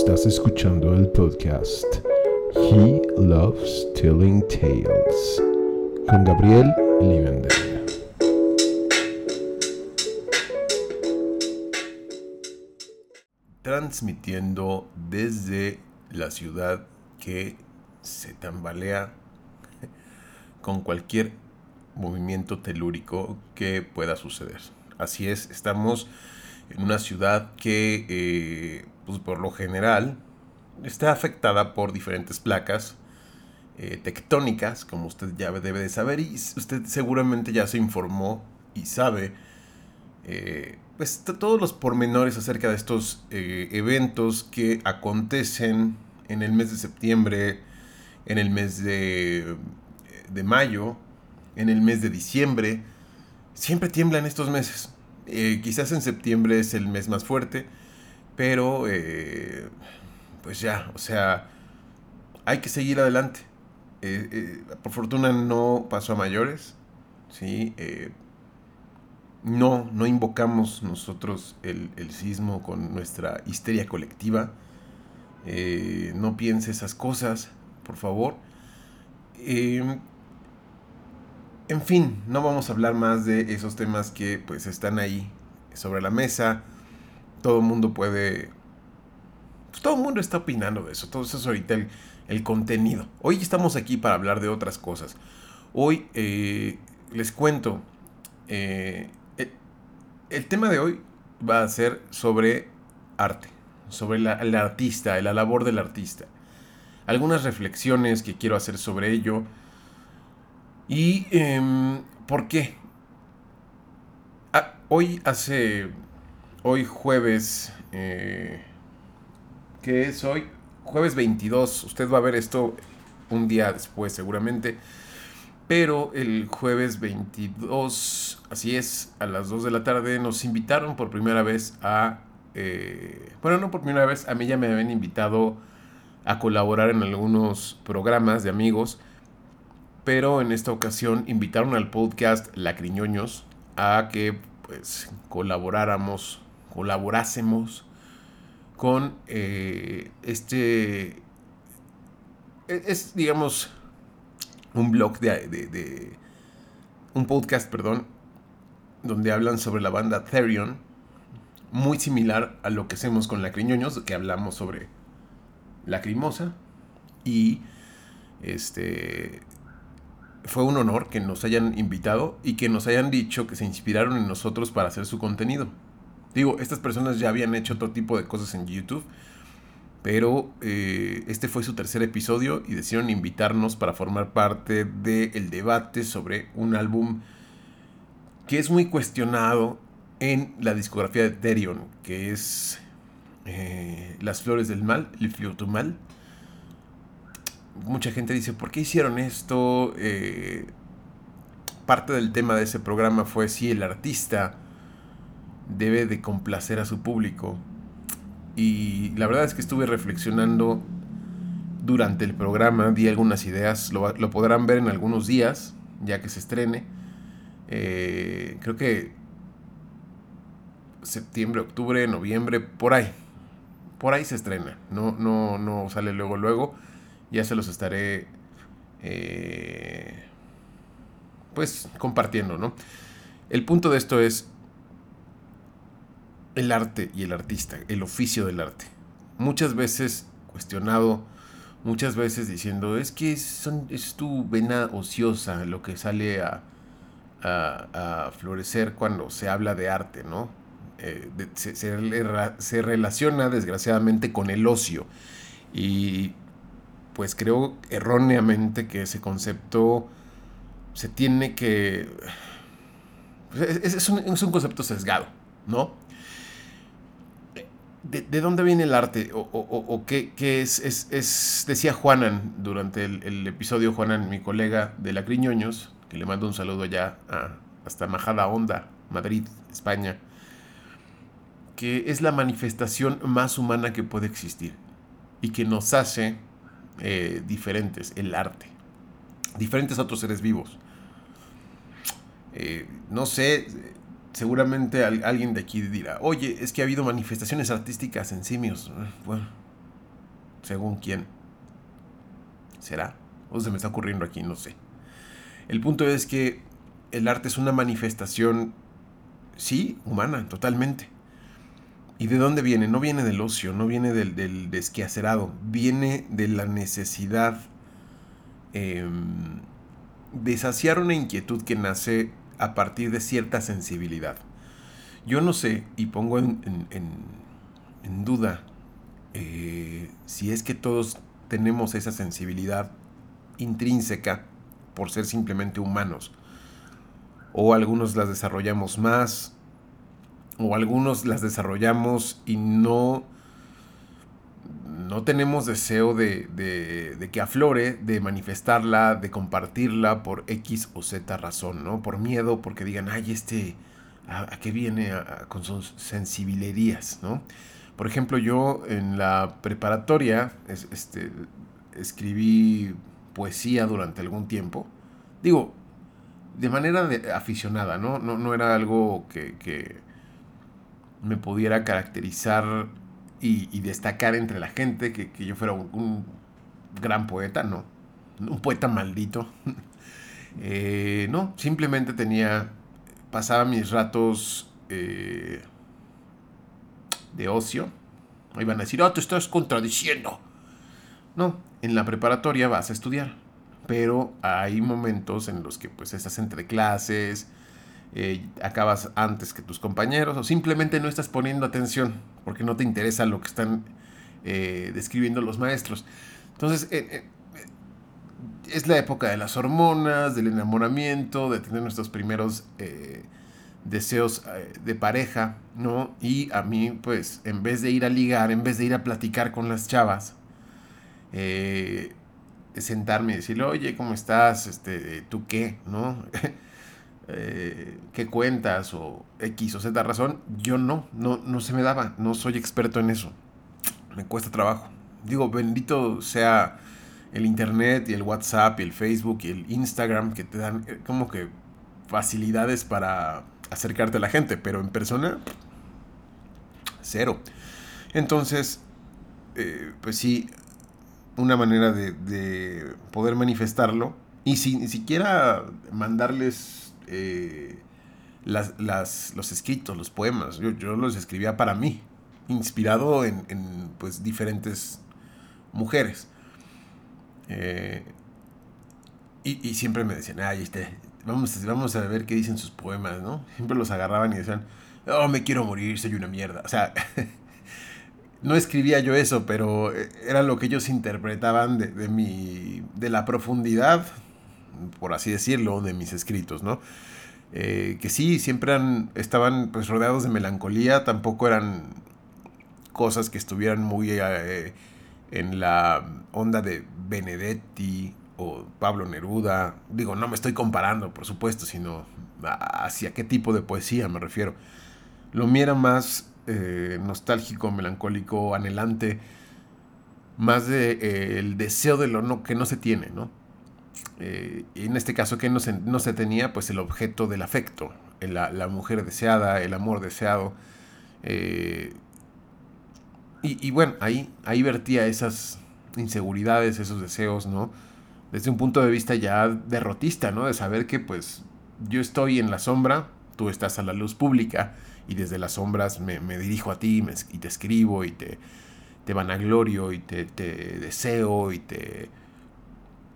Estás escuchando el podcast He Loves Telling Tales con Gabriel Livender. Transmitiendo desde la ciudad que se tambalea con cualquier movimiento telúrico que pueda suceder. Así es, estamos en una ciudad que, eh, pues por lo general, está afectada por diferentes placas eh, tectónicas, como usted ya debe de saber, y usted seguramente ya se informó y sabe eh, pues todos los pormenores acerca de estos eventos que acontecen en el mes de septiembre, en el mes de, de mayo, en el mes de diciembre. Siempre tiembla en estos meses. Eh, quizás en septiembre es el mes más fuerte, pero eh, pues ya, o sea, hay que seguir adelante. Eh, por fortuna no pasó a mayores, ¿sí? no, no invocamos nosotros el, el, sismo con nuestra histeria colectiva. no piense esas cosas, por favor. En fin, no vamos a hablar más de esos temas que pues están ahí sobre la mesa. Todo el mundo puede... Pues, todo el mundo está opinando de eso. Todo eso es ahorita el, contenido. Hoy estamos aquí para hablar de otras cosas. Hoy eh, les cuento. Eh, el, tema de hoy va a ser sobre arte. Sobre la, el artista, la labor del artista. Algunas reflexiones que quiero hacer sobre ello ¿Y em, por qué? Ah, hoy hace, hoy jueves, eh, ¿qué es hoy? Jueves 22, usted va a ver esto un día después seguramente, pero el jueves 22, así es, a las 2 de la tarde nos invitaron por primera vez a, eh, bueno, no por primera vez, a mí ya me habían invitado a colaborar en algunos programas de amigos, pero en esta ocasión invitaron al podcast Lacriñoños a que pues colaboráramos, colaborásemos con eh, este, e, es digamos un blog de, de, un podcast, perdón, donde hablan sobre la banda Therion, muy similar a lo que hacemos con Lacriñoños, que hablamos sobre Lacrimosa y este fue un honor que nos hayan invitado y que nos hayan dicho que se inspiraron en nosotros para hacer su contenido. Digo, estas personas ya habían hecho otro tipo de cosas en YouTube, pero eh, este fue su tercer episodio y decidieron invitarnos para formar parte del debate sobre un álbum que es muy cuestionado en la discografía de Therion, que es eh, Las Flores del Mal, El Flioto Mal mucha gente dice, ¿por qué hicieron esto? Eh, parte del tema de ese programa fue si el artista debe de complacer a su público. Y la verdad es que estuve reflexionando durante el programa, di algunas ideas, lo, podrán ver en algunos días, ya que se estrene. Eh, creo que septiembre, octubre, noviembre, por ahí. Por ahí se estrena. No, no, no sale luego, luego ya se los estaré eh, pues compartiendo, ¿no? El punto de esto es el arte y el artista, el oficio del arte. Muchas veces cuestionado, muchas veces diciendo, es que son, es tu vena ociosa lo que sale a, a, florecer cuando se habla de arte, ¿no? Eh, se, se relaciona desgraciadamente con el ocio. Y pues creo erróneamente que ese concepto se tiene que... Es, un, concepto sesgado, ¿no? ¿De, dónde viene el arte? ¿O, qué, es, es, Decía Juanan durante el, episodio, Juanan, mi colega de la Criñoños, que le mando un saludo allá hasta Majada Honda, Madrid, España, que es la manifestación más humana que puede existir y que nos hace eh, diferentes, el arte, diferentes a otros seres vivos. Eh, no sé, seguramente alguien de aquí dirá, oye, es que ha habido manifestaciones artísticas en simios. Bueno, según quién. ¿Será? O se me está ocurriendo aquí, no sé. El punto es que el arte es una manifestación, sí, humana, totalmente. ¿Y de dónde viene? No viene del ocio, no viene del, del viene de la necesidad em, de saciar una inquietud que nace a partir de cierta sensibilidad. Yo no sé, y pongo en, duda, eh, si es que todos tenemos esa sensibilidad intrínseca por ser simplemente humanos. O algunos las desarrollamos más, o algunos las desarrollamos y no, no tenemos deseo de, de, que aflore, de manifestarla, de compartirla por X o Z razón, ¿no? Por miedo, porque digan, ay, este, ¿a, qué viene con sus sensibilerías, ¿no? Por ejemplo, yo en la preparatoria este, escribí poesía durante algún tiempo. Digo, de manera aficionada, ¿no? ¿no? No era algo que, me pudiera caracterizar y, destacar entre la gente, que, yo fuera un, gran poeta, no. Un poeta maldito. Eh, no, simplemente tenía, pasaba mis ratos eh, de ocio. Iban a decir, oh, te estás contradiciendo. No, en la preparatoria vas a estudiar, pero hay momentos en los que pues estás entre clases, eh, acabas antes que tus compañeros o simplemente no estás poniendo atención porque no te interesa lo que están eh, describiendo los maestros. Entonces, eh, es la época de las hormonas, del enamoramiento, de tener nuestros primeros deseos de pareja, ¿no? Y a mí, pues, en vez de ir a ligar, en vez de ir a platicar con las chavas, eh, sentarme y decirle, oye, ¿cómo estás? Este, ¿Tú qué? ¿No? Eh, ¿Qué cuentas? O X o Z razón. Yo no, no, no se me daba. No soy experto en eso. Me cuesta trabajo. Digo, bendito sea el internet y el WhatsApp y el Facebook y el Instagram que te dan eh, como que facilidades para acercarte a la gente, pero en persona, cero. Entonces, pues sí, una manera de, poder manifestarlo y sin ni siquiera mandarles eh, las, los escritos, los poemas. Yo, los escribía para mí, inspirado en, pues, diferentes mujeres. Eh, y, siempre me decían, ay, este, vamos, vamos a ver qué dicen sus poemas, ¿no? Siempre los agarraban y decían, oh, me quiero morir, soy una mierda. O sea, no escribía yo eso, pero eh, era lo que ellos interpretaban de, de, mi, de la profundidad, por así decirlo, de mis escritos, ¿no? Eh, que sí, siempre estaban pues, rodeados de melancolía, tampoco eran cosas que estuvieran muy eh, en la onda de Benedetti o Pablo Neruda. Digo, no me estoy comparando, por supuesto, sino hacia qué tipo de poesía me refiero. Lo mío era más eh, nostálgico, melancólico, anhelante, más de el deseo de lo que no se tiene, ¿no? Eh, en este caso que no se, no se, tenía, pues el objeto del afecto, la, la mujer deseada, el amor deseado. Y, y, bueno, ahí, ahí vertía esas inseguridades, esos deseos, ¿no? Desde un punto de vista ya derrotista, ¿no? De saber que pues yo estoy en la sombra, tú estás a la luz pública y desde las sombras me, dirijo a ti y te escribo y te, te vanaglorio y te, deseo y te,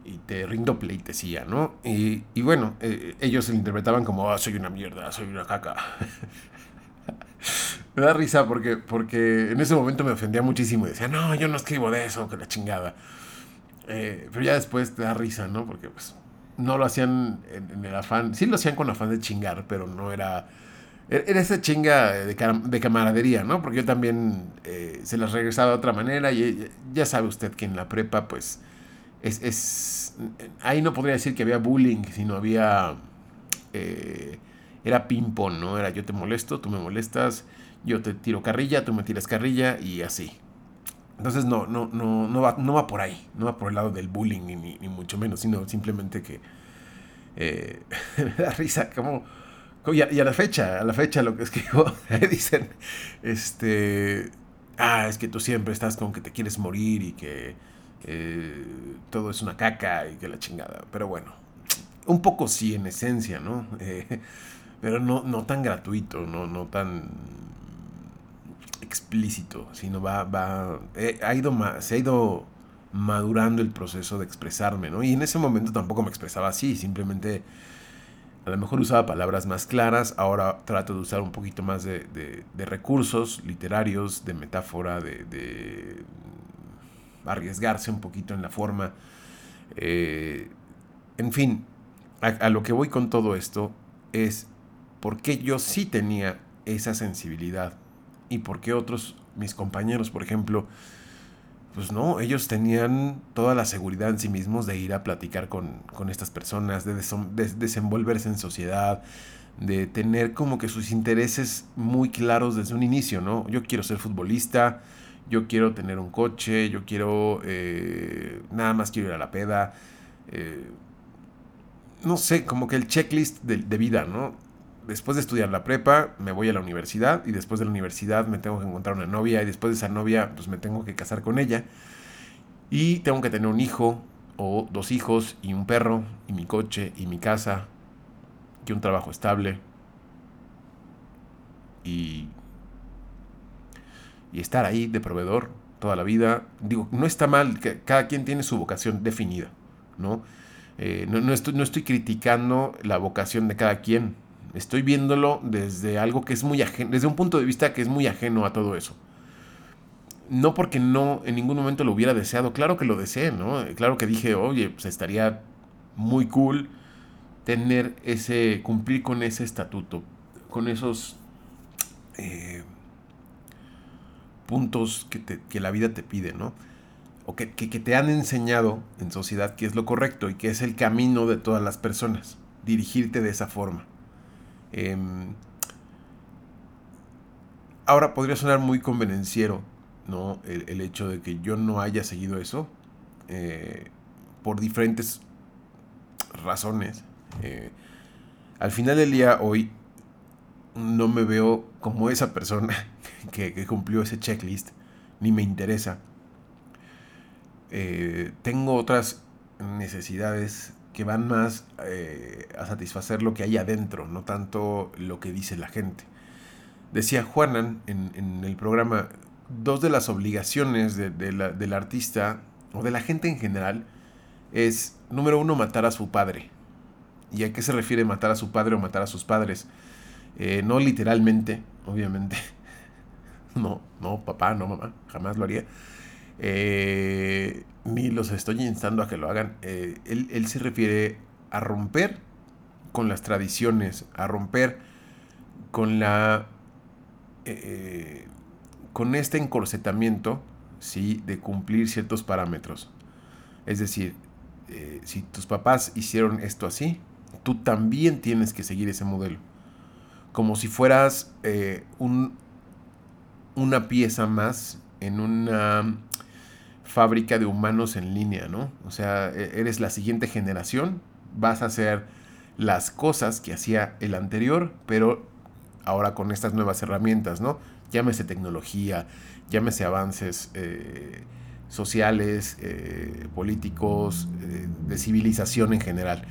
y te rindo pleitesía, ¿no? Y, bueno, eh, ellos se interpretaban como, ah, soy una mierda, soy una caca. me da risa porque, porque en ese momento me ofendía muchísimo y decía, no, yo no escribo de eso, que la chingada. Eh, pero ya después te da risa, ¿no? Porque pues no lo hacían en, el afán, sí lo hacían con afán de chingar, pero no era e-, era esa chinga de, camaradería, ¿no? Porque yo también eh, se las regresaba de otra manera y ya sabe usted que en la prepa, pues, es, ahí no podría decir que había bullying, sino había, eh, era ping-pong, ¿no? Era yo te molesto, tú me molestas, yo te tiro carrilla, tú me tiras carrilla y así. Entonces no, no, no, no, va, no va por ahí, no va por el lado del bullying ni, ni mucho menos, sino simplemente que me da risa como y a, la fecha, a la fecha lo que escribo, dicen, este, ah, es que tú siempre estás con que te quieres morir y que eh, todo es una caca y que la chingada. Pero bueno, un poco sí en esencia, ¿no? Eh, pero no, no tan gratuito, no, no tan explícito, sino va, va, eh, ha ido se ha ido madurando el proceso de expresarme, ¿no? Y en ese momento tampoco me expresaba así, simplemente a lo mejor usaba palabras más claras, ahora trato de usar un poquito más de, recursos literarios, de metáfora, de, arriesgarse un poquito en la forma. Eh, en fin, a, lo que voy con todo esto es porque yo sí tenía esa sensibilidad y porque otros, mis compañeros, por ejemplo, pues no, ellos tenían toda la seguridad en sí mismos de ir a platicar con, estas personas, de, desenvolverse en sociedad, de tener como que sus intereses muy claros desde un inicio, ¿no? Yo quiero ser futbolista, yo quiero tener un coche, yo quiero, eh, nada más quiero ir a la peda, eh, no sé, como que el checklist de, de vida, ¿no? después de estudiar la prepa, me voy a la universidad y después de la universidad me tengo que encontrar una novia y después de esa novia, pues me tengo que casar con ella. Y tengo que tener un hijo o dos hijos y un perro y mi coche y mi casa y un trabajo estable. Y, y estar ahí de proveedor toda la vida. Digo, no está mal, que cada quien tiene su vocación definida, ¿no? Eh, no, estoy, no estoy criticando la vocación de cada quien, Estoy viéndolo desde algo que es muy ajeno, desde un punto de vista que es muy ajeno a todo eso. No porque no en ningún momento lo hubiera deseado, claro que lo deseé, ¿no? Claro que dije, oye, pues estaría muy cool tener ese, cumplir con ese estatuto, con esos eh, puntos que, la vida te pide, ¿no? O que, que te han enseñado en sociedad que es lo correcto y que es el camino de todas las personas, dirigirte de esa forma. Em, ahora podría sonar muy convenenciero, ¿no? El, hecho de que yo no haya seguido eso eh, por diferentes razones. Eh, al final del día, hoy no me veo como esa persona que, cumplió ese checklist, ni me interesa. Eh, tengo otras necesidades que van más eh, a satisfacer lo que hay adentro, no tanto lo que dice la gente. Decía Juanan en, el programa, dos de las obligaciones del artista o de la gente en general es, número uno, matar a su padre. ¿Y a qué se refiere matar a su padre o matar a sus padres? Eh, no literalmente, obviamente. No, no, papá, no, mamá, jamás lo haría. Eh, ni los estoy instando a que lo hagan. Eh, él, se refiere a romper con las tradiciones, a romper con la... Eh, con este encorsetamiento, ¿sí? De cumplir ciertos parámetros. Es decir, si tus papás hicieron esto así, tú también tienes que seguir ese modelo. Como si fueras un, una pieza más en una fábrica de humanos en línea, ¿no? O sea, e-, eres la siguiente generación, vas a hacer las cosas que hacía el anterior, pero ahora con estas nuevas herramientas, ¿no? Llámese tecnología, llámese avances eh, sociales, eh, políticos, eh, de civilización en general.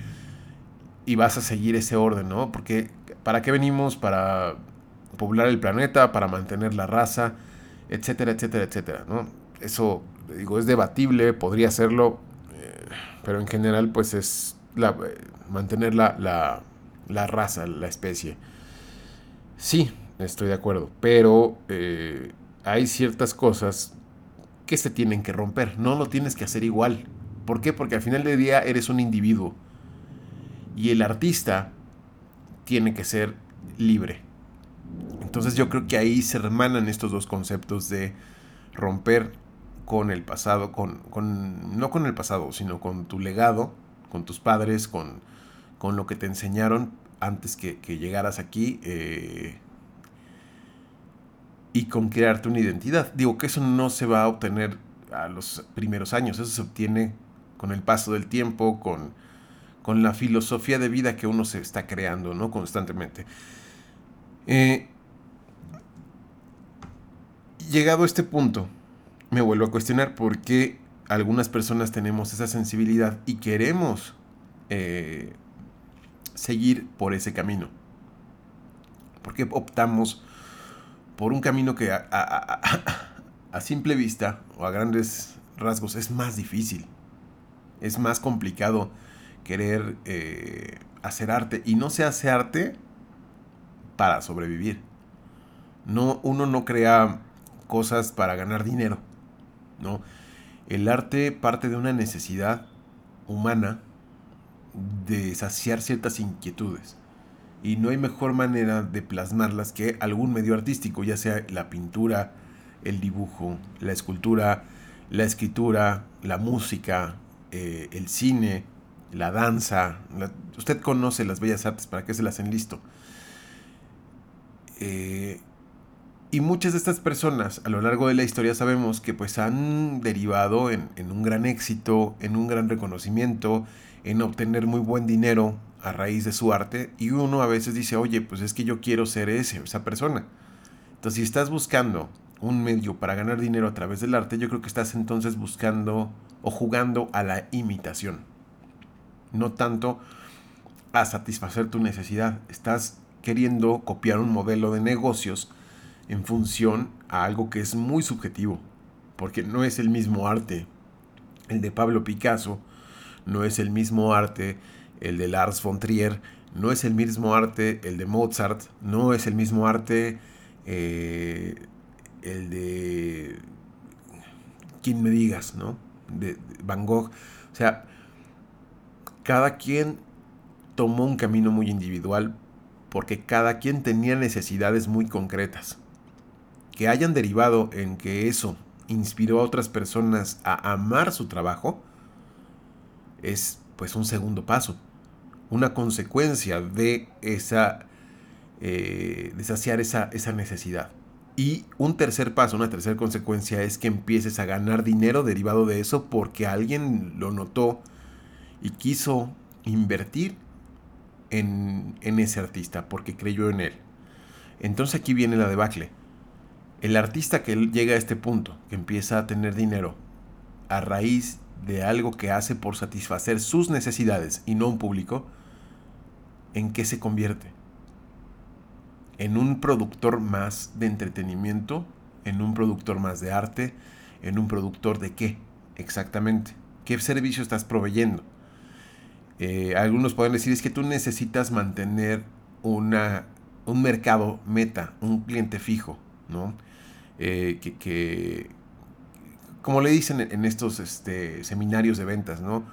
Y vas a seguir ese orden, ¿no? Porque ¿para qué venimos? Para poblar el planeta, para mantener la raza, etcétera, etcétera, etcétera, ¿no? Eso digo, es debatible, podría serlo, eh, pero en general pues es la, mantener la, la, raza, la especie. Sí, estoy de acuerdo, pero eh, hay ciertas cosas que se tienen que romper, no lo tienes que hacer igual. ¿Por qué? Porque al final del día eres un individuo y el artista tiene que ser libre. Entonces yo creo que ahí se hermanan estos dos conceptos de romper con el pasado, con, con, no con el pasado, sino con tu legado, con tus padres, con, con lo que te enseñaron antes que, llegaras aquí eh, y con crearte una identidad. Digo que eso no se va a obtener a los primeros años, eso se obtiene con el paso del tiempo, con, con la filosofía de vida que uno se está creando ¿no? constantemente. Eh, llegado a este punto, me vuelvo a cuestionar por qué algunas personas tenemos esa sensibilidad y queremos eh, seguir por ese camino. ¿Por qué optamos por un camino que a, simple vista o a grandes rasgos es más difícil? Es más complicado querer eh, hacer arte. Y no se hace arte para sobrevivir. No, uno no crea cosas para ganar dinero. ¿no? El arte parte de una necesidad humana de saciar ciertas inquietudes. Y no hay mejor manera de plasmarlas que algún medio artístico, ya sea la pintura, el dibujo, la escultura, la escritura, la música, eh, el cine, la danza. usted conoce las bellas artes, ¿para qué se las enlisto? Eh, y muchas de estas personas a lo largo de la historia sabemos que pues han derivado en, un gran éxito, en un gran reconocimiento, en obtener muy buen dinero a raíz de su arte y uno a veces dice, oye, pues es que yo quiero ser ese, esa persona. Entonces si estás buscando un medio para ganar dinero a través del arte, yo creo que estás entonces buscando o jugando a la imitación. No tanto a satisfacer tu necesidad. Estás queriendo copiar un modelo de negocios en función a algo que es muy subjetivo, porque no es el mismo arte el de Pablo Picasso, no es el mismo arte el de Lars von Trier, no es el mismo arte el de Mozart, no es el mismo arte eh, el de quien me digas, ¿no? De, de Van Gogh. O sea, cada quien tomó un camino muy individual porque cada quien tenía necesidades muy concretas que hayan derivado en que eso inspiró a otras personas a amar su trabajo, es pues un segundo paso, una consecuencia de esa, eh, esa, esa necesidad. Y un tercer paso, una tercera consecuencia es que empieces a ganar dinero derivado de eso porque alguien lo notó y quiso invertir en, en ese artista porque creyó en él. Entonces aquí viene la debacle el artista que llega a este punto, que empieza a tener dinero a raíz de algo que hace por satisfacer sus necesidades y no un público, ¿en qué se convierte? ¿En un productor más de entretenimiento? ¿En un productor más de arte? ¿En un productor de qué exactamente? ¿Qué servicio estás proveyendo? Eh, algunos pueden decir es que tú necesitas mantener una, un mercado meta, un cliente fijo, ¿no? Eh, que, como le dicen en estos este, seminarios de ventas, ¿no?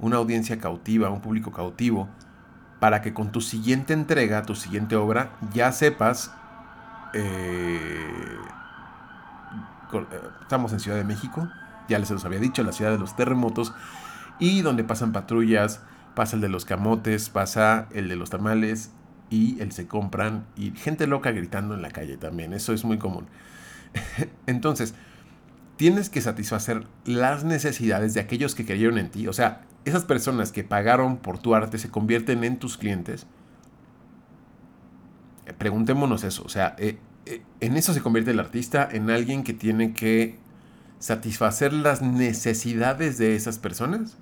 Una audiencia cautiva, un público cautivo, para que con tu siguiente entrega, tu siguiente obra, ya sepas, eh, eh, estamos en Ciudad de México, ya les los había dicho, la ciudad de los terremotos, y donde pasan patrullas, pasa el de los camotes, pasa el de los tamales, y el se compran, y gente loca gritando en la calle también, eso es muy común. Entonces, tienes que satisfacer las necesidades de aquellos que creyeron en ti. O sea, esas personas que pagaron por tu arte se convierten en tus clientes. Eh, preguntémonos eso. O sea, eh, eh, en eso se convierte el artista, en alguien que tiene que satisfacer las necesidades de esas personas.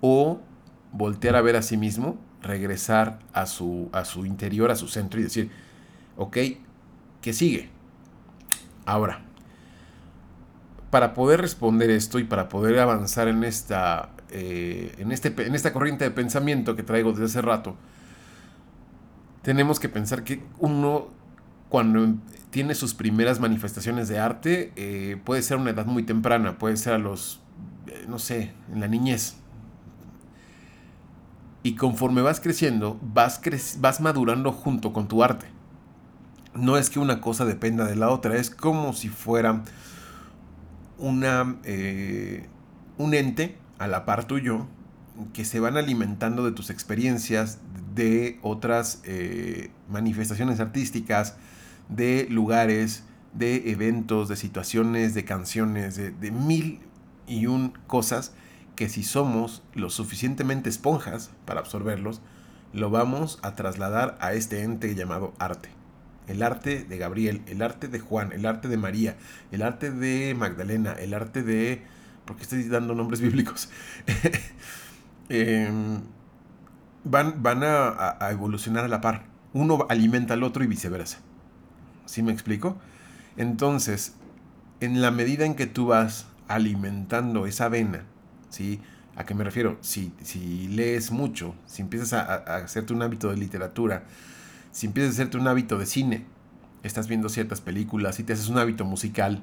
O voltear a ver a sí mismo, regresar a su, a su interior, a su centro y decir, ok, ¿qué sigue? Ahora, para poder responder esto y para poder avanzar en esta, eh, en, este, en esta corriente de pensamiento que traigo desde hace rato, tenemos que pensar que uno, cuando tiene sus primeras manifestaciones de arte, eh, puede ser a una edad muy temprana, puede ser a los, eh, no sé, en la niñez. Y conforme vas creciendo, vas, vas madurando junto con tu arte no es que una cosa dependa de la otra, es como si fuera una, eh, un ente a la par tuyo que se van alimentando de tus experiencias, de otras eh, manifestaciones artísticas, de lugares, de eventos, de situaciones, de canciones, de, de mil y un cosas que si somos lo suficientemente esponjas para absorberlos, lo vamos a trasladar a este ente llamado arte. El arte de Gabriel, el arte de Juan, el arte de María, el arte de Magdalena, el arte de... ¿Por qué estoy dando nombres bíblicos? Em, van van a, evolucionar a la par. Uno alimenta al otro y viceversa. ¿Sí me explico? Entonces, en la medida en que tú vas alimentando esa vena, ¿sí? ¿A qué me refiero? Si, si lees mucho, si empiezas a, a, hacerte un hábito de literatura, si empiezas a hacerte un hábito de cine, estás viendo ciertas películas, si te haces un hábito musical,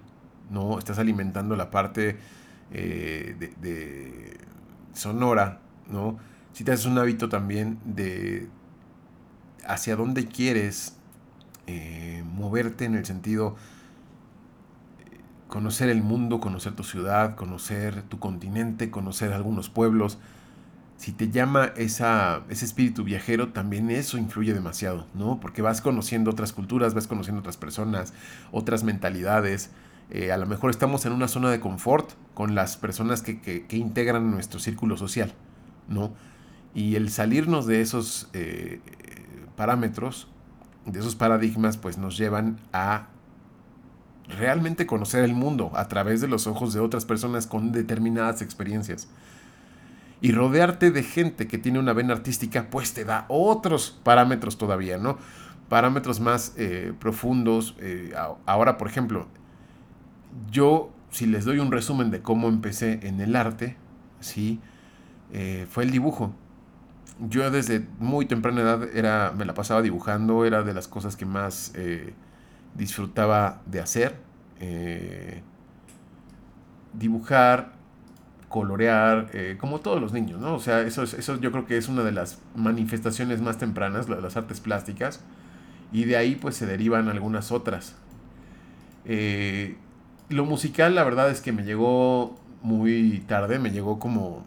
¿no? Estás alimentando la parte eh, de, sonora, ¿no? Si te haces un hábito también de hacia dónde quieres eh, moverte en el sentido eh, conocer el mundo, conocer tu ciudad, conocer tu continente, conocer algunos pueblos, si te llama esa, ese espíritu viajero, también eso influye demasiado, ¿no? Porque vas conociendo otras culturas, vas conociendo otras personas, otras mentalidades. Eh, a lo mejor estamos en una zona de confort con las personas que, que, integran nuestro círculo social, ¿no? Y el salirnos de esos eh, parámetros, de esos paradigmas, pues nos llevan a realmente conocer el mundo a través de los ojos de otras personas con determinadas experiencias. Y rodearte de gente que tiene una vena artística, pues te da otros parámetros todavía, ¿no? Parámetros más eh, profundos. Eh, ahora, por ejemplo, yo, si les doy un resumen de cómo empecé en el arte, ¿sí? Eh, fue el dibujo. Yo desde muy temprana edad era, me la pasaba dibujando, era de las cosas que más disfrutaba de hacer. dibujar, colorear, eh, como todos los niños, ¿no? O sea, eso, eso yo creo que es una de las manifestaciones más tempranas, las artes plásticas, y de ahí pues se derivan algunas otras. Eh, lo musical, la verdad es que me llegó muy tarde, me llegó como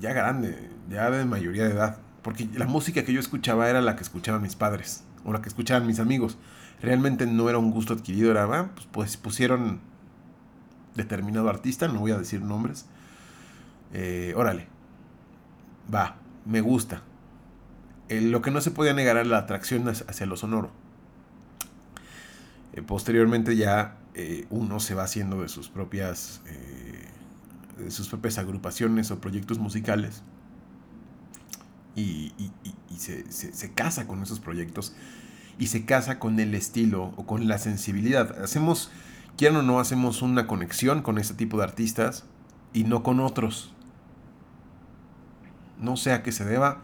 ya grande, ya de mayoría de edad, porque la música que yo escuchaba era la que escuchaban mis padres, o la que escuchaban mis amigos. Realmente no era un gusto adquirido, era, ah, pues, pues pusieron determinado artista, no voy a decir nombres. Eh, órale, va, me gusta. lo que no se podía negar era la atracción hacia lo sonoro. Eh, posteriormente ya eh, uno se va haciendo de sus propias de sus propias agrupaciones o proyectos musicales y, se, se, casa con esos proyectos y se casa con el estilo o con la sensibilidad. Hacemos quieran o no, hacemos una conexión con este tipo de artistas y no con otros. No sé a qué se deba,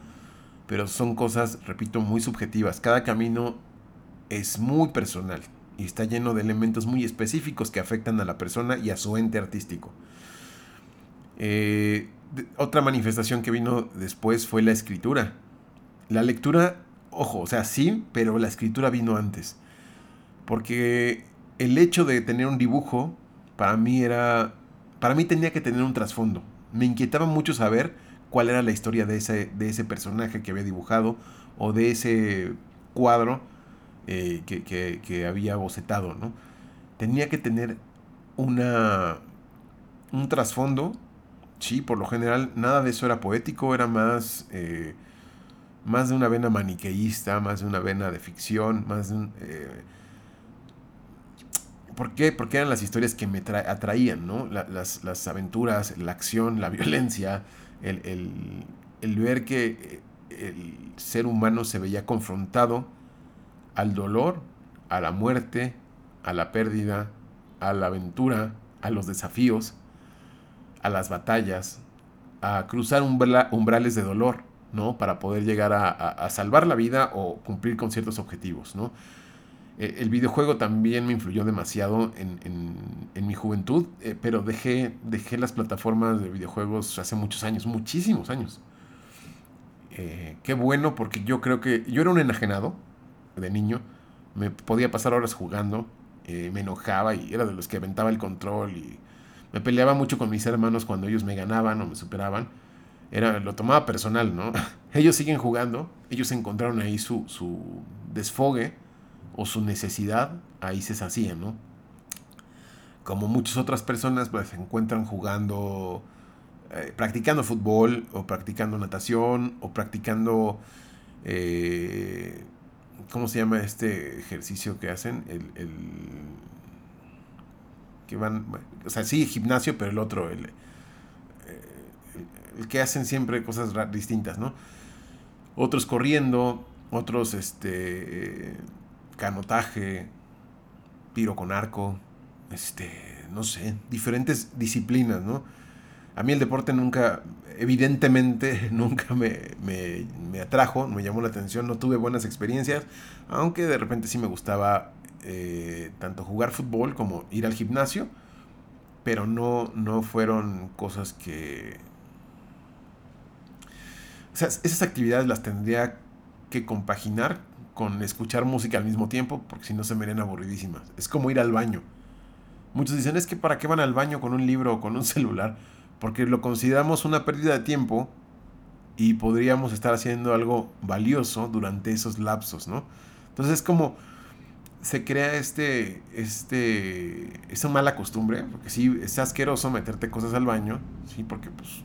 pero son cosas, repito, muy subjetivas. Cada camino es muy personal y está lleno de elementos muy específicos que afectan a la persona y a su ente artístico. Eh, otra manifestación que vino después fue la escritura. La lectura, ojo, o sea, sí, pero la escritura vino antes. Porque el hecho de tener un dibujo para mí era para mí tenía que tener un trasfondo. Me inquietaba mucho saber cuál era la historia de ese, de ese personaje que había dibujado o de ese cuadro eh, que, había bocetado, ¿no? Tenía que tener una, un trasfondo. Sí, por lo general nada de eso era poético, era más, eh, más de una vena maniqueísta, más de una vena de ficción, más de un, eh, ¿Por qué? Porque eran las historias que me atraían, ¿no? las, aventuras, la acción, la violencia, el, ver que eh, el ser humano se veía confrontado al dolor, a la muerte, a la pérdida, a la aventura, a los desafíos, a las batallas, a cruzar umbrales de dolor, ¿no? Para poder llegar a, a salvar la vida o cumplir con ciertos objetivos, ¿no? Eh, el videojuego también me influyó demasiado en, mi juventud, eh, pero dejé, dejé las plataformas de videojuegos hace muchos años, muchísimos años. Eh, qué bueno, porque yo creo que yo era un enajenado de niño, me podía pasar horas jugando, me enojaba y era de los que aventaba el control y me peleaba mucho con mis hermanos cuando ellos me ganaban o me superaban. Era, lo tomaba personal, ¿no? ellos siguen jugando, ellos encontraron ahí su, su desfogue o su necesidad, ahí se sacía, ¿no? Como muchas otras personas, pues se encuentran jugando, eh, practicando fútbol, o practicando natación, o practicando, eh, ¿Cómo se llama este ejercicio que hacen? El, el que van, o sea, sí, gimnasio, pero el otro, el, el, que hacen siempre cosas distintas, ¿no? Otros corriendo, otros, este, canotaje, tiro con arco, este, no sé, diferentes disciplinas, ¿no? A mí el deporte nunca, evidentemente, nunca me, me, me atrajo, me llamó la atención, no tuve buenas experiencias, aunque de repente sí me gustaba eh, tanto jugar fútbol como ir al gimnasio, pero no, no fueron cosas que... O sea, esas actividades las tendría que compaginar con escuchar música al mismo tiempo, porque si no se me harían aburridísimas. Es como ir al baño. Muchos dicen, es que ¿para qué van al baño con un libro o con un celular? Porque lo consideramos una pérdida de tiempo y podríamos estar haciendo algo valioso durante esos lapsos, ¿no? Entonces es como se crea este, este, esa mala costumbre, porque sí, es asqueroso meterte cosas al baño, sí, porque pues,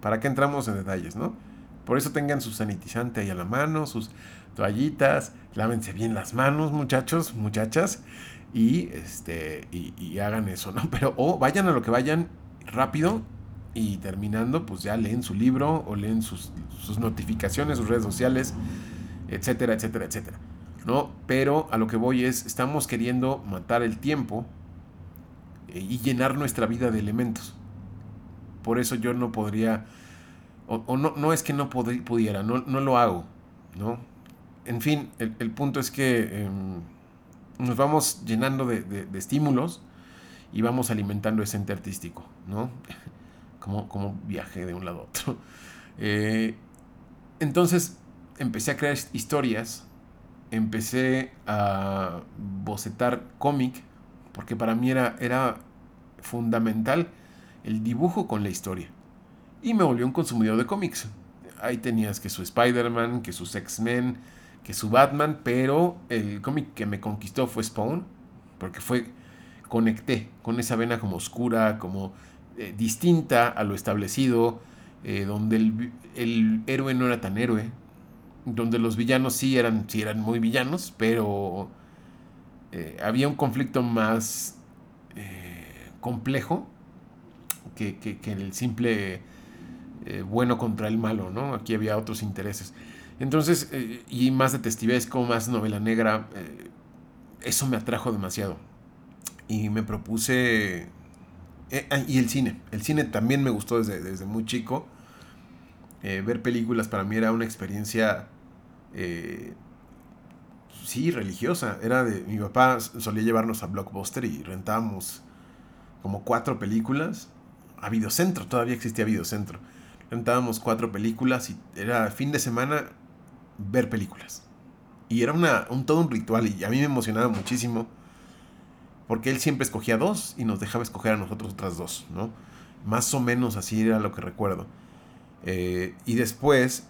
¿para qué entramos en detalles, no? Por eso tengan su sanitizante ahí a la mano, sus toallitas, lávense bien las manos, muchachos, muchachas, y, este, y, hagan eso, ¿no? Pero, o vayan a lo que vayan rápido y terminando, pues ya leen su libro o leen sus, sus notificaciones, sus redes sociales, etcétera, etcétera, etcétera. ¿no? Pero a lo que voy es, estamos queriendo matar el tiempo eh, y llenar nuestra vida de elementos. Por eso yo no podría, o, no, no es que no pudiera, no, no, lo hago, ¿no? En fin, el, punto es que em, nos vamos llenando de, estímulos y vamos alimentando ese ente artístico, ¿no? Como, como viaje de un lado a otro. Eh, entonces empecé a crear historias empecé a bocetar cómic, porque para mí era, era fundamental el dibujo con la historia. Y me volvió un consumidor de cómics. Ahí tenías que su Spider-Man, que sus X-Men, que su Batman, pero el cómic que me conquistó fue Spawn, porque fue conecté con esa vena como oscura, como eh, distinta a lo establecido, eh, donde el, héroe no era tan héroe, donde los villanos sí eran, sí eran muy villanos, pero eh, había un conflicto más complejo que, el simple bueno contra el malo, ¿no? Aquí había otros intereses. Entonces, y más detestivesco, más novela negra, eso me atrajo demasiado. Y me propuse... Ah, y el cine, el cine también me gustó desde, desde muy chico. ver películas para mí era una experiencia eh, sí, religiosa. Era de. Mi papá solía llevarnos a Blockbuster y rentábamos como cuatro películas. A Videocentro, todavía existía Videocentro. Rentábamos cuatro películas y era fin de semana ver películas. Y era una, un, todo un ritual y a mí me emocionaba muchísimo. Porque él siempre escogía dos y nos dejaba escoger a nosotros otras dos, ¿no? Más o menos así era lo que recuerdo. Eh, y después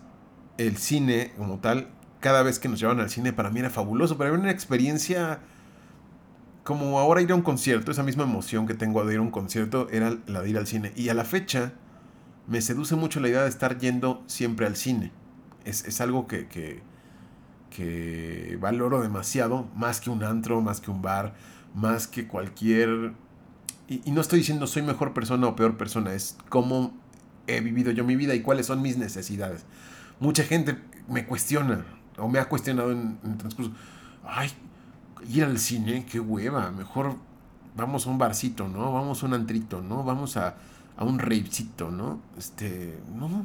el cine como tal, cada vez que nos llevaban al cine para mí era fabuloso, pero era una experiencia como ahora ir a un concierto, esa misma emoción que tengo de ir a un concierto era la de ir al cine. Y a la fecha me seduce mucho la idea de estar yendo siempre al cine. Es, algo que, que, que valoro demasiado, más que un antro, más que un bar, más que cualquier... Y, y, no estoy diciendo soy mejor persona o peor persona, es cómo he vivido yo mi vida y cuáles son mis necesidades mucha gente me cuestiona, o me ha cuestionado en, el transcurso, ay, ir al cine, qué hueva, mejor vamos a un barcito, ¿no? Vamos a un antrito, ¿no? Vamos a, a un ravecito, ¿no? Este, no, no,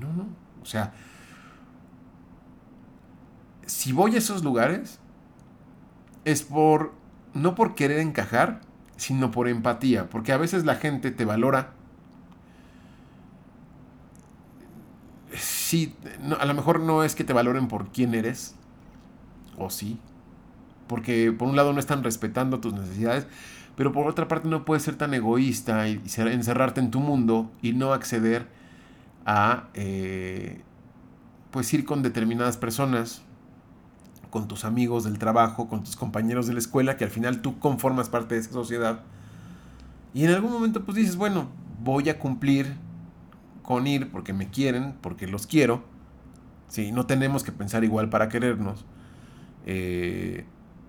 no, o sea, si voy a esos lugares, es por, no por querer encajar, sino por empatía, porque a veces la gente te valora. Sí, a lo mejor no es que te valoren por quién eres, o sí, porque por un lado no están respetando tus necesidades, pero por otra parte no puedes ser tan egoísta y, encerrarte en tu mundo y no acceder a, eh, pues ir con determinadas personas, con tus amigos del trabajo, con tus compañeros de la escuela, que al final tú conformas parte de esa sociedad. Y en algún momento pues dices, bueno, voy a cumplir con ir porque me quieren, porque los quiero, ¿sí? No tenemos que pensar igual para querernos. Eh,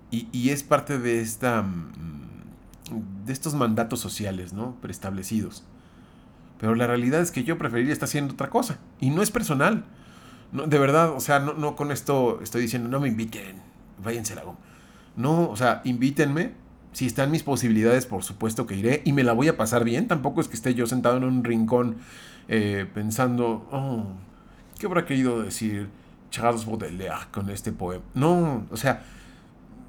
y, es parte de esta mm, de estos mandatos sociales, ¿no? Preestablecidos. Pero la realidad es que yo preferiría estar haciendo otra cosa. Y no es personal. No, de verdad, o sea, no, no con esto estoy diciendo, no me inviten, váyanse la goma. No, o sea, invítenme. Si están mis posibilidades, por supuesto que iré y me la voy a pasar bien. Tampoco es que esté yo sentado en un rincón eh, pensando, oh, ¿qué habrá querido decir Charles Baudelaire con este poema? No, o sea,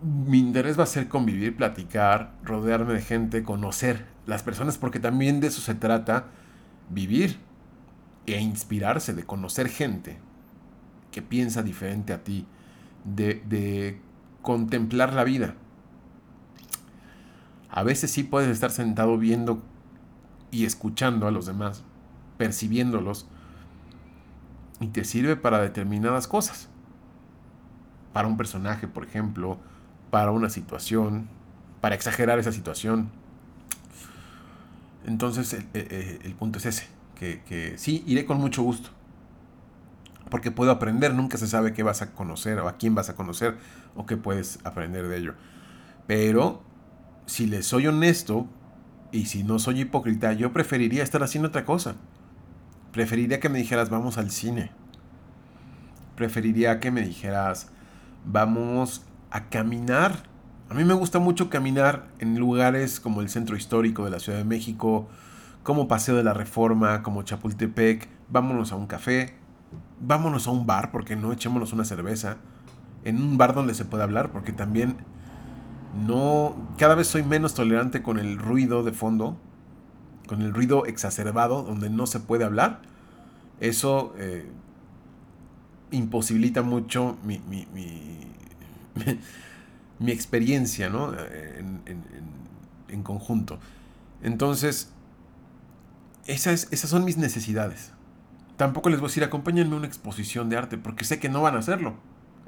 mi interés va a ser convivir, platicar, rodearme de gente, conocer las personas, porque también de eso se trata vivir e inspirarse de conocer gente que piensa diferente a ti, de, de contemplar la vida. A veces sí puedes estar sentado viendo y escuchando a los demás, percibiéndolos, y te sirve para determinadas cosas. Para un personaje, por ejemplo, para una situación, para exagerar esa situación. Entonces el, punto es ese, que, que, sí, iré con mucho gusto. Porque puedo aprender, nunca se sabe qué vas a conocer o a quién vas a conocer o qué puedes aprender de ello. Pero si le soy honesto y si no soy hipócrita, yo preferiría estar haciendo otra cosa. Preferiría que me dijeras vamos al cine. Preferiría que me dijeras vamos a caminar. A mí me gusta mucho caminar en lugares como el centro histórico de la Ciudad de México, como Paseo de la Reforma, como Chapultepec. Vámonos a un café, vámonos a un bar, porque no echémonos una cerveza. En un bar donde se pueda hablar, porque también no. Cada vez soy menos tolerante con el ruido de fondo, con el ruido exacerbado, donde no se puede hablar. Eso eh, imposibilita mucho mi, mi, mi, experiencia, ¿no? En, en, conjunto. Entonces, esas, esas son mis necesidades. Tampoco les voy a decir, acompáñenme a una exposición de arte, porque sé que no van a hacerlo.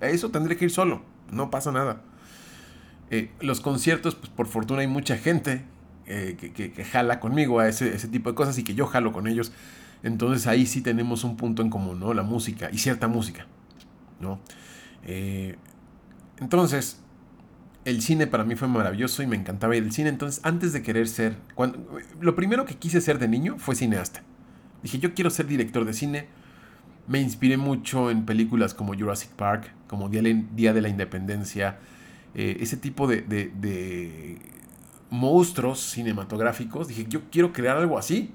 Eso tendré que ir solo, no pasa nada. Eh, los conciertos, pues por fortuna hay mucha gente eh, que, jala conmigo a ese, ese, tipo de cosas y que yo jalo con ellos. Entonces ahí sí tenemos un punto en común, ¿no? La música y cierta música, ¿no? Eh, entonces, el cine para mí fue maravilloso y me encantaba ir al cine. Entonces, antes de querer ser, lo primero que quise ser de niño fue cineasta. Dije, yo quiero ser director de cine. Me inspiré mucho en películas como Jurassic Park, como Día de la Independencia, eh, ese tipo de, de, monstruos cinematográficos. Dije, yo quiero crear algo así.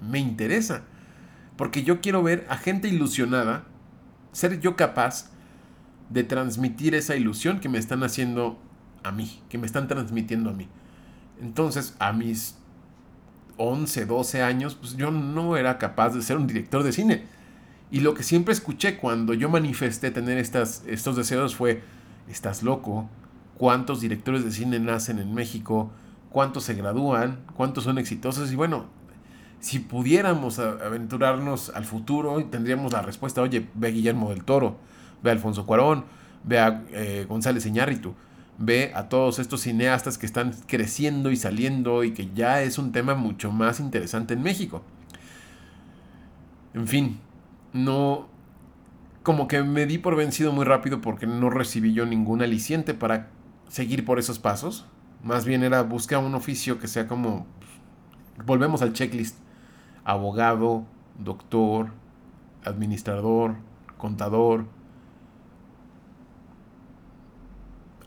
Me interesa. Porque yo quiero ver a gente ilusionada, ser yo capaz de transmitir esa ilusión que me están haciendo a mí, que me están transmitiendo a mí. Entonces, a mis 11, 12 años, pues yo no era capaz de ser un director de cine. Y lo que siempre escuché cuando yo manifesté tener estas, estos deseos fue, estás loco, cuántos directores de cine nacen en México, cuántos se gradúan, cuántos son exitosos. Y bueno, si pudiéramos aventurarnos al futuro, tendríamos la respuesta, oye, ve Guillermo del Toro, ve a Alfonso Cuarón, ve a eh, González Iñárritu, ve a todos estos cineastas que están creciendo y saliendo y que ya es un tema mucho más interesante en México. En fin, no... Como que me di por vencido muy rápido porque no recibí yo ningún aliciente para seguir por esos pasos. Más bien era buscar un oficio que sea como... Volvemos al checklist. Abogado, doctor, administrador, contador,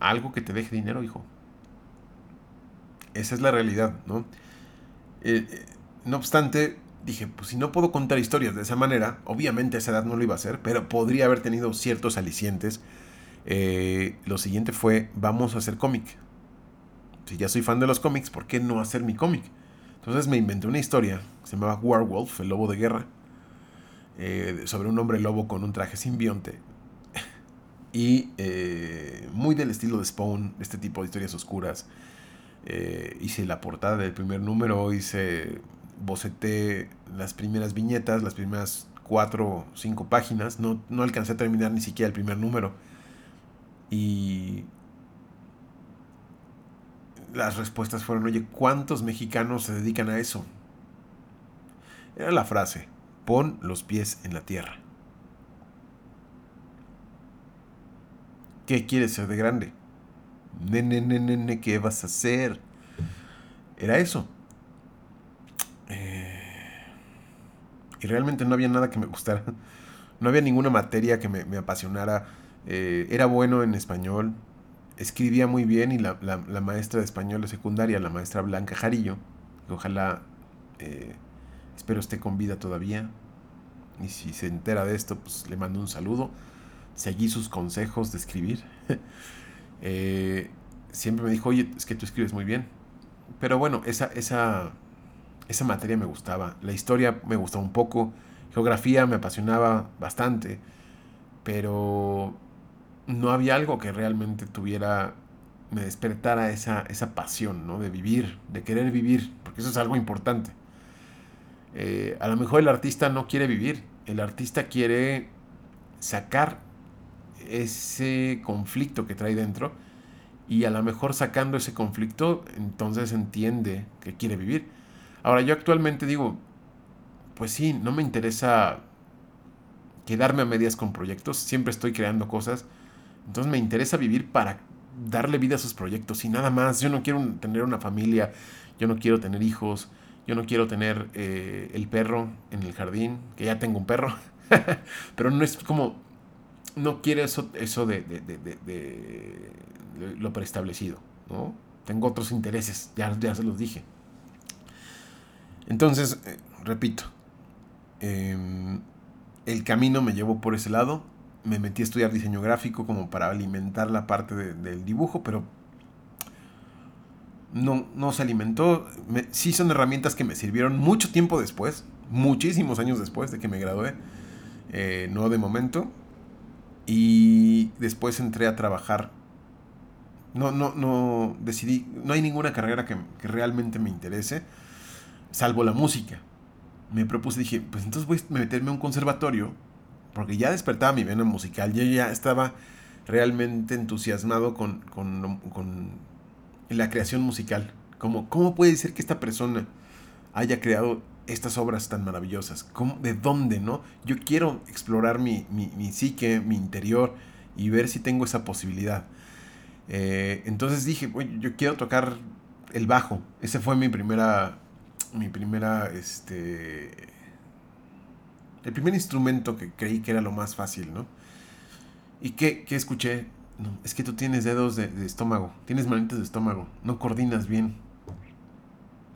algo que te deje dinero, hijo. Esa es la realidad, ¿no? Eh, eh, no obstante, dije, pues si no puedo contar historias de esa manera, obviamente a esa edad no lo iba a hacer, pero podría haber tenido ciertos alicientes. Eh, lo siguiente fue, vamos a hacer cómic. Si ya soy fan de los cómics, ¿por qué no hacer mi cómic? Entonces me inventé una historia, se llamaba Werewolf, el lobo de guerra, sobre un hombre lobo con un traje simbionte, y eh, muy del estilo de Spawn, este tipo de historias oscuras. Eh, hice la portada del primer número, hice, boceté las primeras viñetas, las primeras cuatro o cinco páginas. No, no alcancé a terminar ni siquiera el primer número. Y las respuestas fueron, oye, ¿cuántos mexicanos se dedican a eso? Era la frase, pon los pies en la tierra. ¿Qué quieres ser de grande? Nene, nene, nene, ¿qué vas a hacer? Era eso. Eh, y realmente no había nada que me gustara. No había ninguna materia que me, apasionara. Eh, era bueno en español. Escribía muy bien y la, maestra de español de secundaria, la maestra Blanca Jarillo, que ojalá, eh, espero esté con vida todavía. Y si se entera de esto, pues le mando un saludo. Seguí sus consejos de escribir. Eh, siempre me dijo, oye, es que tú escribes muy bien. Pero bueno, esa, esa, esa materia me gustaba. La historia me gustaba un poco. Geografía me apasionaba bastante. Pero no había algo que realmente tuviera, me despertara esa, esa pasión, ¿no? De vivir, de querer vivir, porque eso es algo importante. Eh, a lo mejor el artista no quiere vivir, el artista quiere sacar ese conflicto que trae dentro y a lo mejor sacando ese conflicto entonces entiende que quiere vivir. Ahora yo actualmente digo, pues sí, no me interesa quedarme a medias con proyectos, siempre estoy creando cosas, entonces me interesa vivir para darle vida a esos proyectos y nada más, yo no quiero tener una familia, yo no quiero tener hijos, yo no quiero tener eh, el perro en el jardín, que ya tengo un perro, pero no es como, no quiero eso, eso de, de, lo preestablecido, ¿no? Tengo otros intereses, ya, ya se los dije. Entonces, eh, repito, em, el camino me llevó por ese lado, me metí a estudiar diseño gráfico como para alimentar la parte del dibujo, pero no, no se alimentó. sí son herramientas que me sirvieron mucho tiempo después, muchísimos años después de que me gradué, eh, no de momento. Y después entré a trabajar. No, no, no, decidí, no hay ninguna carrera que, que realmente me interese, salvo la música. Me propuse, dije, pues entonces voy a meterme a un conservatorio, porque ya despertaba mi vena musical, yo ya estaba realmente entusiasmado con, con, con la creación musical. Como, ¿Cómo puede ser que esta persona haya creado estas obras tan maravillosas? ¿Cómo, ¿De dónde, no? Yo quiero explorar mi, mi, psique, mi interior y ver si tengo esa posibilidad. Eh, entonces dije, yo quiero tocar el bajo. Ese fue mi primera, mi primera, este, el primer instrumento que creí que era lo más fácil, ¿no? ¿Y qué, qué escuché? Es que tú tienes dedos de, estómago, tienes manitas de estómago, no coordinas bien.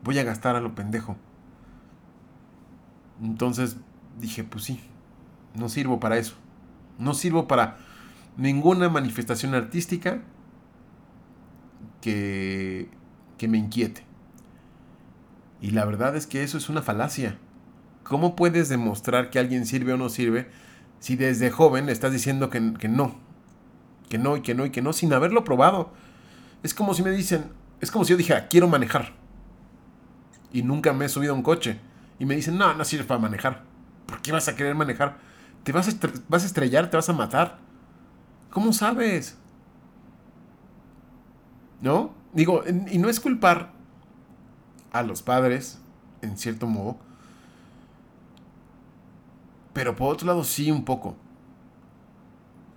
Voy a gastar a lo pendejo. Entonces dije, pues sí, no sirvo para eso. No sirvo para ninguna manifestación artística que, que me inquiete. Y la verdad es que eso es una falacia. ¿Cómo puedes demostrar que alguien sirve o no sirve si desde joven estás diciendo que, que no? que no y que no y que no sin haberlo probado. Es como si me dicen, es como si yo dijera, quiero manejar. Y nunca me he subido a un coche. Y me dicen, no, no sirve para manejar. ¿Por qué vas a querer manejar? Te vas a, estrellar, te vas a matar. ¿Cómo sabes? ¿No? Digo, y no es culpar a los padres, en cierto modo. Pero por otro lado, sí, un poco.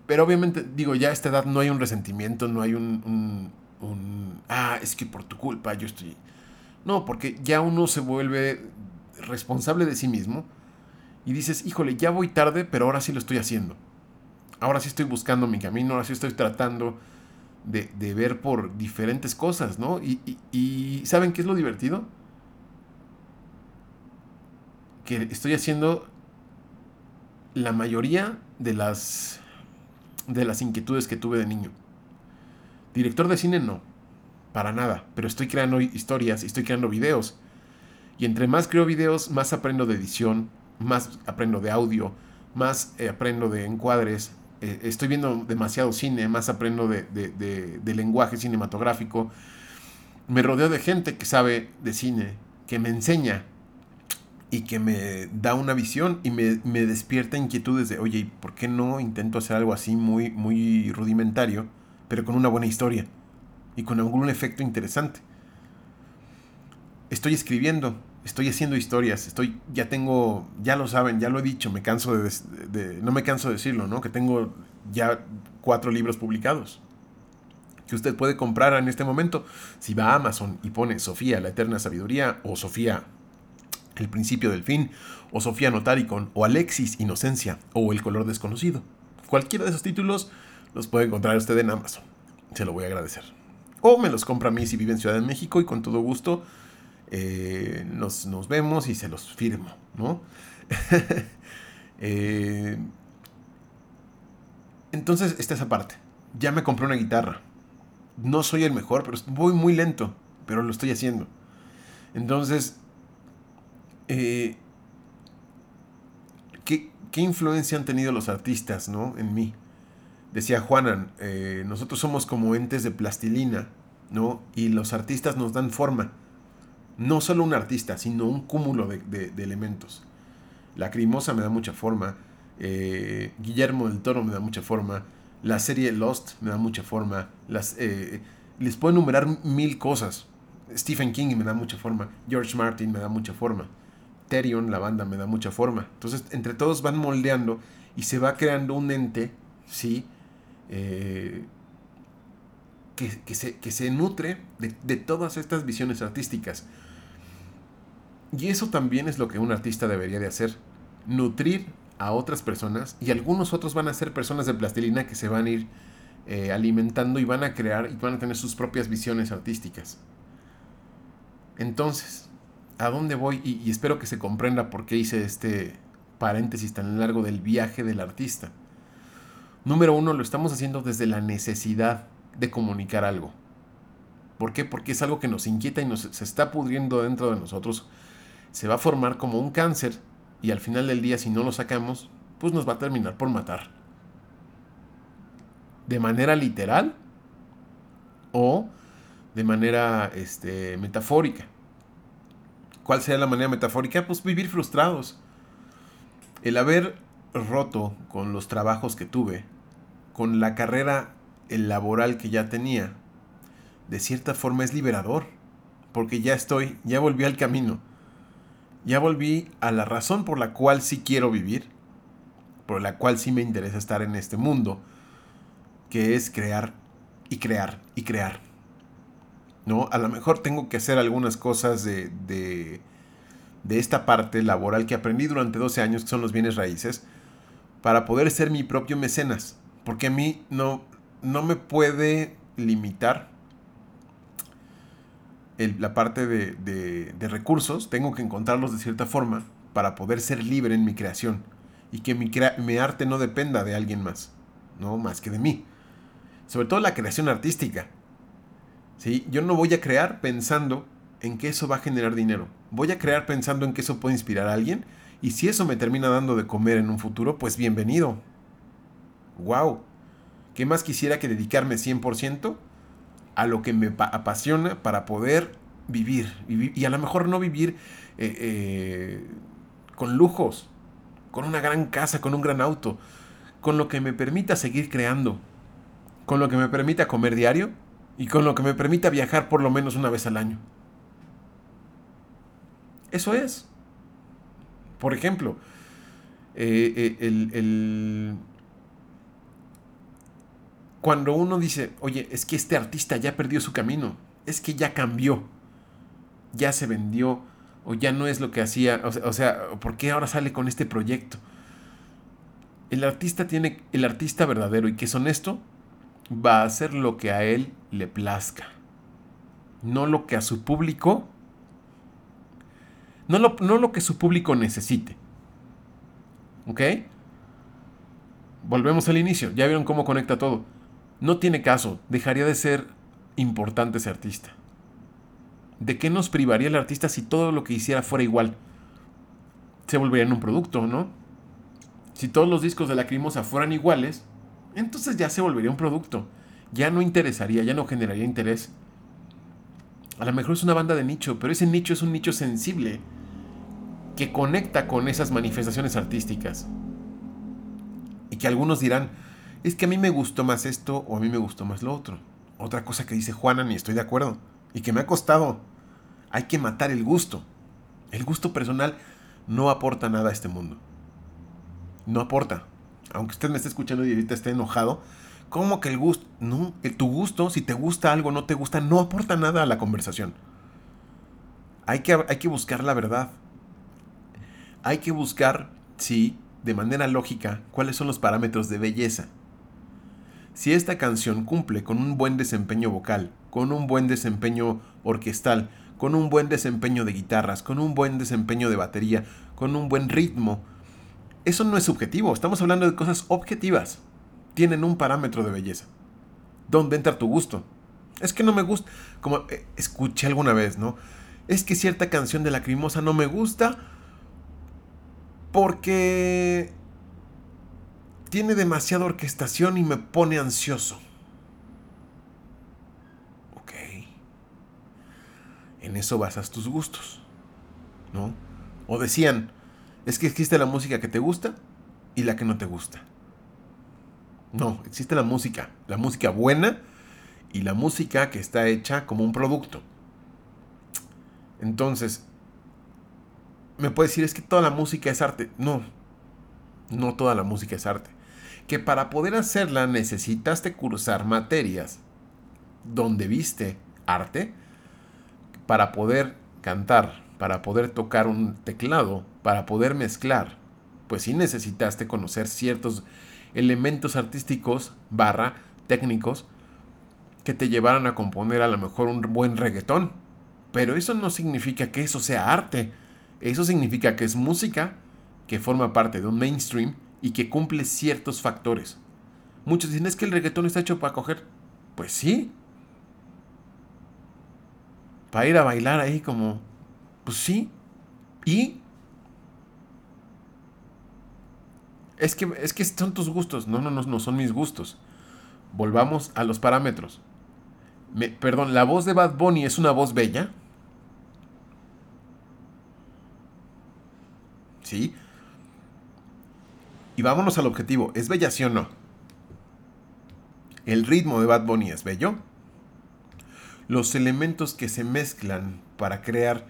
Pero obviamente, digo, ya a esta edad no hay un resentimiento, no hay un, un, ah, es que por tu culpa yo estoy... No, porque ya uno se vuelve responsable de sí mismo y dices, híjole, ya voy tarde, pero ahora sí lo estoy haciendo. Ahora sí estoy buscando mi camino, ahora sí estoy tratando de, de ver por diferentes cosas, ¿no? Y, y, ¿saben qué es lo divertido? Que estoy haciendo la mayoría de las de las inquietudes que tuve de niño. Director de cine no, para nada, pero estoy creando historias, estoy creando videos. Y entre más creo videos, más aprendo de edición, más aprendo de audio, más eh, aprendo de encuadres. Eh, estoy viendo demasiado cine, más aprendo de, lenguaje cinematográfico. Me rodeo de gente que sabe de cine, que me enseña y que me da una visión y me, despierta inquietudes de, oye, ¿por qué no intento hacer algo así muy, muy rudimentario, pero con una buena historia y con algún efecto interesante? Estoy escribiendo, estoy haciendo historias, estoy, ya tengo, ya lo saben, ya lo he dicho, me canso de, no me canso de decirlo, ¿no? Que tengo ya cuatro libros publicados que usted puede comprar en este momento. Si va a Amazon y pone Sofía, la eterna sabiduría, o Sofía, el principio del fin, o Sofía Notaricon, o Alexis, inocencia, o el color desconocido. Cualquiera de esos títulos los puede encontrar usted en Amazon. Se lo voy a agradecer. O me los compra a mí si vive en Ciudad de México y con todo gusto eh, nos, vemos y se los firmo, ¿no? Eh, entonces, está esa parte. Ya me compré una guitarra. No soy el mejor, pero voy muy lento, pero lo estoy haciendo. Entonces, eh, ¿qué, influencia han tenido los artistas ¿no? en mí? Decía Juanan, nosotros somos como entes de plastilina, ¿no? Y los artistas nos dan forma no solo un artista, sino un cúmulo de, elementos. La Crimosa me da mucha forma, eh, Guillermo del Toro me da mucha forma, la serie Lost me da mucha forma, las, eh, les puedo enumerar mil cosas. Stephen King me da mucha forma, George Martin me da mucha forma, Therion, la banda, me da mucha forma. Entonces, entre todos van moldeando y se va creando un ente, ¿sí? Eh, que, se, nutre de, de todas estas visiones artísticas. Y eso también es lo que un artista debería de hacer. Nutrir a otras personas y algunos otros van a ser personas de plastilina que se van a ir eh, alimentando y van a crear y van a tener sus propias visiones artísticas. Entonces, ¿a dónde voy? Y, y espero que se comprenda por qué hice este paréntesis tan largo del viaje del artista. Número uno, lo estamos haciendo desde la necesidad de comunicar algo. ¿Por qué? Porque es algo que nos inquieta y nos, se está pudriendo dentro de nosotros se va a formar como un cáncer y al final del día si no lo sacamos, pues nos va a terminar por matar. De manera literal o de manera este, metafórica. ¿Cuál sería la manera metafórica? Pues vivir frustrados. El haber roto con los trabajos que tuve, con la carrera laboral que ya tenía, de cierta forma es liberador, porque ya estoy, ya volví al camino ya volví a la razón por la cual sí quiero vivir, por la cual sí me interesa estar en este mundo, que es crear y crear y crear. ¿No? A lo mejor tengo que hacer algunas cosas de, de, de esta parte laboral que aprendí durante 12 años, que son los bienes raíces, para poder ser mi propio mecenas. Porque a mí no, no me puede limitar la parte de, recursos, tengo que encontrarlos de cierta forma para poder ser libre en mi creación y que mi, mi, arte no dependa de alguien más, no más que de mí. Sobre todo la creación artística. ¿sí? Yo no voy a crear pensando en que eso va a generar dinero. Voy a crear pensando en que eso puede inspirar a alguien y si eso me termina dando de comer en un futuro, pues bienvenido. ¡Wow! ¿Qué más quisiera que dedicarme 100% a lo que me apasiona para poder vivir. Y a lo mejor no vivir eh, eh, con lujos, con una gran casa, con un gran auto, con lo que me permita seguir creando, con lo que me permita comer diario y con lo que me permita viajar por lo menos una vez al año. Eso es. Por ejemplo, eh, el, cuando uno dice, oye, es que este artista ya perdió su camino, es que ya cambió, ya se vendió, o ya no es lo que hacía, o sea, ¿por qué ahora sale con este proyecto? El artista tiene, el artista verdadero y que es honesto, va a hacer lo que a él le plazca, no lo que a su público, no lo, no lo que su público necesite. ¿Ok? Volvemos al inicio, ya vieron cómo conecta todo no tiene caso, dejaría de ser importante ese artista. ¿De qué nos privaría el artista si todo lo que hiciera fuera igual? Se volvería en un producto, ¿no? Si todos los discos de Lacrimosa fueran iguales, entonces ya se volvería un producto. Ya no interesaría, ya no generaría interés. A lo mejor es una banda de nicho, pero ese nicho es un nicho sensible que conecta con esas manifestaciones artísticas. Y que algunos dirán, es que a mí me gustó más esto o a mí me gustó más lo otro. Otra cosa que dice Juana, ni estoy de acuerdo, y que me ha costado. Hay que matar el gusto. El gusto personal no aporta nada a este mundo. No aporta. Aunque usted me esté escuchando y ahorita esté enojado ¿Cómo que el gusto? No, el, tu gusto, si te gusta algo, no te gusta, no aporta nada a la conversación. Hay que, hay que buscar la verdad. Hay que buscar, sí, de manera lógica, cuáles son los parámetros de belleza. Si esta canción cumple con un buen desempeño vocal, con un buen desempeño orquestal, con un buen desempeño de guitarras, con un buen desempeño de batería, con un buen ritmo, eso no es subjetivo, estamos hablando de cosas objetivas. Tienen un parámetro de belleza. ¿Dónde entra tu gusto? Es que no me gusta, como eh, escuché alguna vez, ¿no? Es que cierta canción de Lacrimosa no me gusta porque tiene demasiada orquestación y me pone ansioso. Ok. En eso basas tus gustos, ¿no? O decían, es que existe la música que te gusta y la que no te gusta. No, existe la música, la música buena y la música que está hecha como un producto. Entonces, me puedes decir, es que toda la música es arte. No, no toda la música es arte. Que para poder hacerla necesitaste cursar materias donde viste arte para poder cantar, para poder tocar un teclado, para poder mezclar, pues sí necesitaste conocer ciertos elementos artísticos barra técnicos que te llevaran a componer a lo mejor un buen reggaetón. Pero eso no significa que eso sea arte. Eso significa que es música que forma parte de un mainstream y que cumple ciertos factores. Muchos dicen, es que el reggaetón está hecho para coger. Pues sí. Para ir a bailar ahí como pues sí. ¿Y? Es que, es que son tus gustos. No, no, no, no son mis gustos. Volvamos a los parámetros. perdón, ¿la voz de Bad Bunny es una voz bella? ¿Sí? Y vámonos al objetivo. ¿Es bella sí o no? ¿El ritmo de Bad Bunny es bello? Los elementos que se mezclan para crear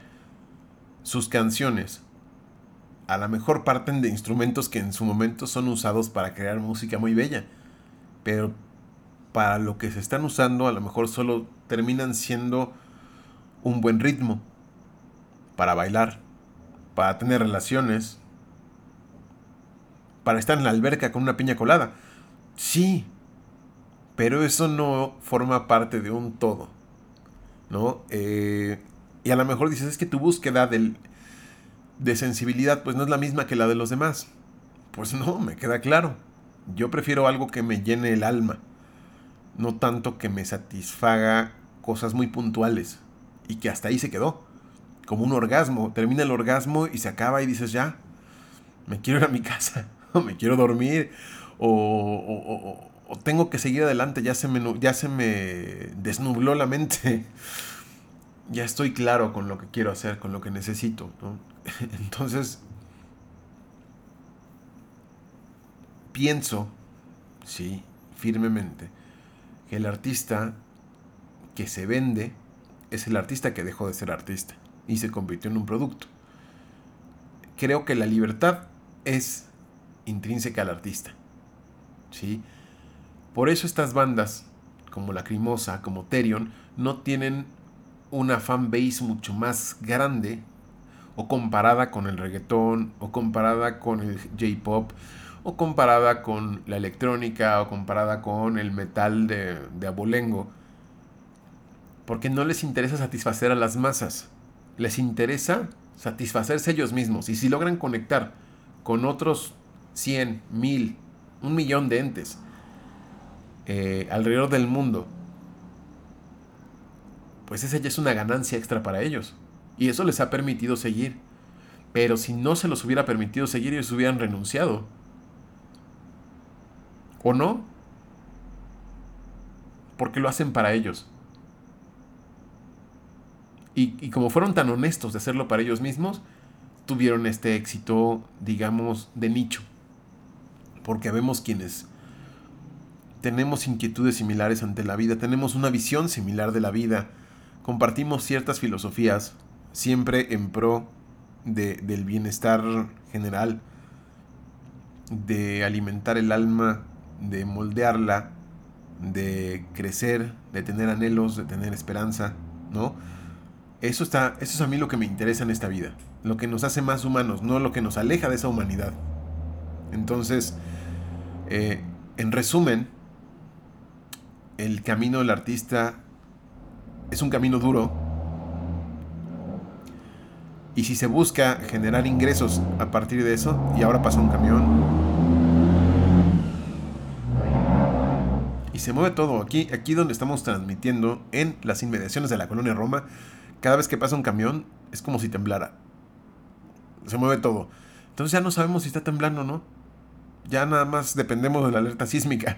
sus canciones a la mejor parten de instrumentos que en su momento son usados para crear música muy bella. Pero para lo que se están usando a lo mejor solo terminan siendo un buen ritmo para bailar, para tener relaciones, para estar en la alberca con una piña colada. Sí, pero eso no forma parte de un todo. ¿No? Eh, y a lo mejor dices, es que tu búsqueda del, de sensibilidad pues no es la misma que la de los demás. Pues no, me queda claro. Yo prefiero algo que me llene el alma, no tanto que me satisfaga cosas muy puntuales y que hasta ahí se quedó. Como un orgasmo, termina el orgasmo y se acaba y dices ya, me quiero ir a mi casa, me quiero dormir, o, o, tengo que seguir adelante, ya se, me, ya se me desnubló la mente ya estoy claro con lo que quiero hacer, con lo que necesito. Entonces, pienso, sí, firmemente, que el artista que se vende es el artista que dejó de ser artista y se convirtió en un producto. Creo que la libertad es intrínseca al artista. ¿sí? Por eso estas bandas, como Lacrimosa, como Terion, no tienen una fanbase mucho más grande o comparada con el reggaetón o comparada con el J-pop o comparada con la electrónica o comparada con el metal de, de abolengo. Porque no les interesa satisfacer a las masas. Les interesa satisfacerse ellos mismos. Y si logran conectar con otros 100, 1000, un millón de entes eh, alrededor del mundo pues esa ya es una ganancia extra para ellos. Y eso les ha permitido seguir. Pero si no se los hubiera permitido seguir, ellos hubieran renunciado. ¿O no? Porque lo hacen para ellos. Y, y, como fueron tan honestos de hacerlo para ellos mismos, tuvieron este éxito, digamos, de nicho. Porque vemos quienes tenemos inquietudes similares ante la vida, tenemos una visión similar de la vida, compartimos ciertas filosofías, siempre en pro del bienestar general, de alimentar el alma, de moldearla, de crecer, de tener anhelos, de tener esperanza, ¿no? Eso, está, eso es a mí lo que me interesa en esta vida, lo que nos hace más humanos, no lo que nos aleja de esa humanidad. Entonces, eh, en resumen, el camino del artista es un camino duro. Y si se busca generar ingresos a partir de eso, y ahora pasa un camión, y se mueve todo. Aquí, aquí donde estamos transmitiendo, en las inmediaciones de la colonia Roma, cada vez que pasa un camión es como si temblara. Se mueve todo. Entonces ya no sabemos si está temblando o no. Ya nada más dependemos de la alerta sísmica.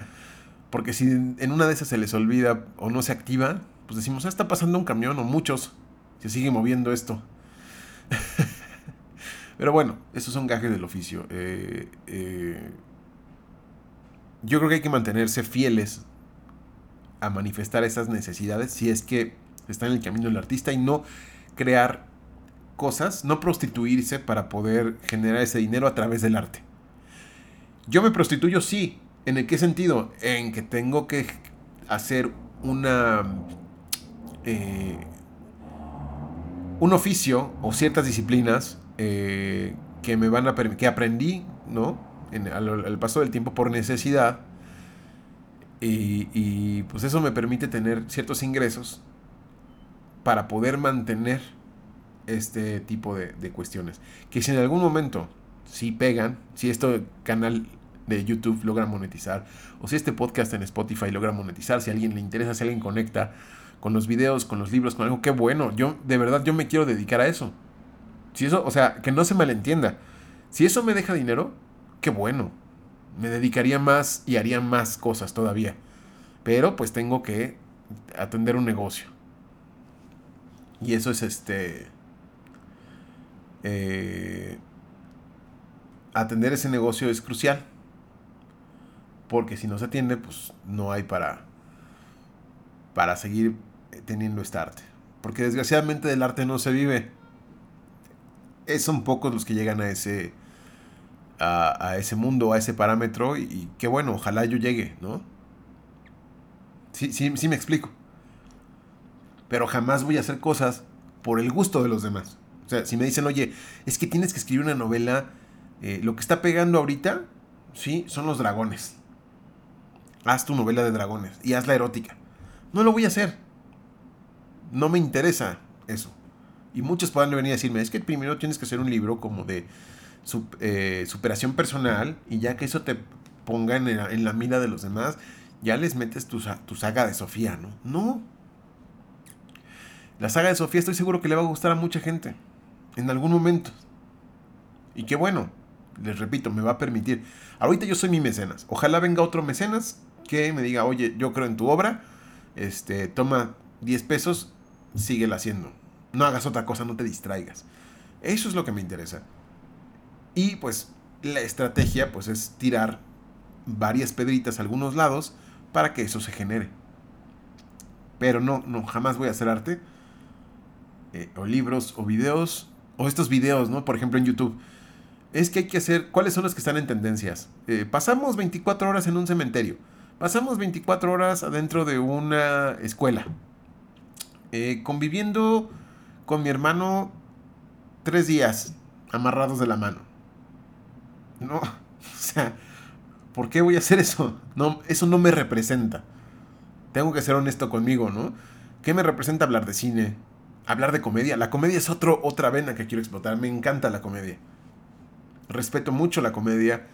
Porque si en una de esas se les olvida o no se activa, pues decimos, ah, está pasando un camión o muchos. Se sigue moviendo esto. Pero bueno, esos son gajes del oficio. Eh, eh, yo creo que hay que mantenerse fieles a manifestar esas necesidades si es que está en el camino del artista y no crear cosas, no prostituirse para poder generar ese dinero a través del arte. Yo me prostituyo, sí. ¿En qué sentido? En que tengo que hacer una... Eh, un oficio o ciertas disciplinas eh, que me van a que aprendí, ¿no? En, al, paso del tiempo por necesidad. Y, y, pues eso me permite tener ciertos ingresos para poder mantener este tipo de, cuestiones. Que si en algún momento, si pegan, si este canal de YouTube logra monetizar, o si este podcast en Spotify logra monetizar, si a alguien le interesa, si alguien conecta con los videos, con los libros, con algo, qué bueno. Yo, de verdad, yo me quiero dedicar a eso. Si eso, o sea, que no se malentienda. Si eso me deja dinero, qué bueno. Me dedicaría más y haría más cosas todavía. Pero pues tengo que atender un negocio. Y eso es este... Eh, atender ese negocio es crucial. Porque si no se atiende, pues no hay para, para seguir teniendo este arte. Porque desgraciadamente del arte no se vive. Son pocos los que llegan a ese, a, ese mundo, a ese parámetro. Y, y, qué bueno, ojalá yo llegue, ¿no? Sí, sí, sí me explico pero jamás voy a hacer cosas por el gusto de los demás. O sea, si me dicen, oye, es que tienes que escribir una novela, eh, lo que está pegando ahorita, sí, son los dragones. Haz tu novela de dragones y hazla erótica. No lo voy a hacer. No me interesa eso. Y muchos pueden venir a decirme, es que primero tienes que hacer un libro como de eh, superación personal y ya que eso te ponga en la, mira de los demás, ya les metes tu, tu saga de Sofía, ¿no? No, la saga de Sofía estoy seguro que le va a gustar a mucha gente. En algún momento. Y qué bueno. Les repito, me va a permitir. Ahorita yo soy mi mecenas. Ojalá venga otro mecenas que me diga, oye, yo creo en tu obra. Este, toma 10 pesos, síguela haciendo. No hagas otra cosa, no te distraigas. Eso es lo que me interesa. Y pues la estrategia pues es tirar varias pedritas a algunos lados para que eso se genere. Pero no, no, jamás voy a hacer arte eh, o libros o videos, o estos videos, ¿no? Por ejemplo en YouTube. Es que hay que hacer, ¿cuáles son los que están en tendencias? Eh, pasamos 24 horas en un cementerio. Pasamos 24 horas adentro de una escuela. Eh, conviviendo con mi hermano tres días amarrados de la mano. No, o sea, ¿por qué voy a hacer eso? No, eso no me representa. Tengo que ser honesto conmigo, ¿no? ¿Qué me representa hablar de cine? hablar de comedia. La comedia es otro, otra vena que quiero explotar. Me encanta la comedia. Respeto mucho la comedia.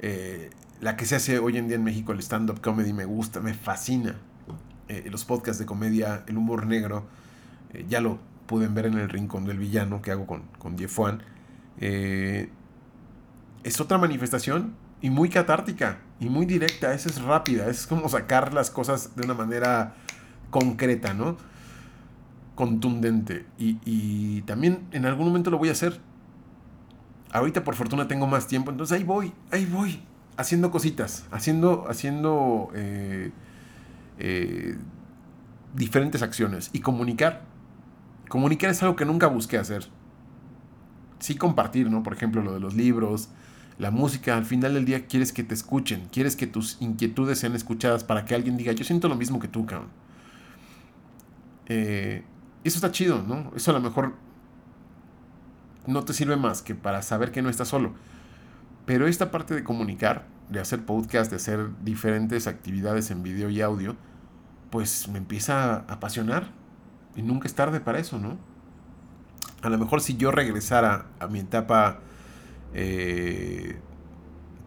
Eh, la que se hace hoy en día en México, el stand-up comedy, me gusta, me fascina. Eh, los podcasts de comedia, el humor negro, eh, ya lo pueden ver en el Rincón del Villano que hago con, con Jeff es otra manifestación y muy catártica y muy directa. Esa es rápida, es como sacar las cosas de una manera concreta, ¿no? contundente. Y, también en algún momento lo voy a hacer. Ahorita por fortuna tengo más tiempo, entonces ahí voy, ahí voy, haciendo cositas, haciendo, haciendo eh, eh, diferentes acciones y comunicar. Comunicar es algo que nunca busqué hacer. Sí compartir, ¿no? Por ejemplo, lo de los libros, La música, al final del día, quieres que te escuchen, quieres que tus inquietudes sean escuchadas para que alguien diga, yo siento lo mismo que tú, cabrón. Eh, eso está chido, ¿no? Eso a lo mejor no te sirve más que para saber que no estás solo. Pero esta parte de comunicar, de hacer podcast, de hacer diferentes actividades en video y audio, pues me empieza a apasionar. Y nunca es tarde para eso, ¿no? A lo mejor si yo regresara a mi etapa eh,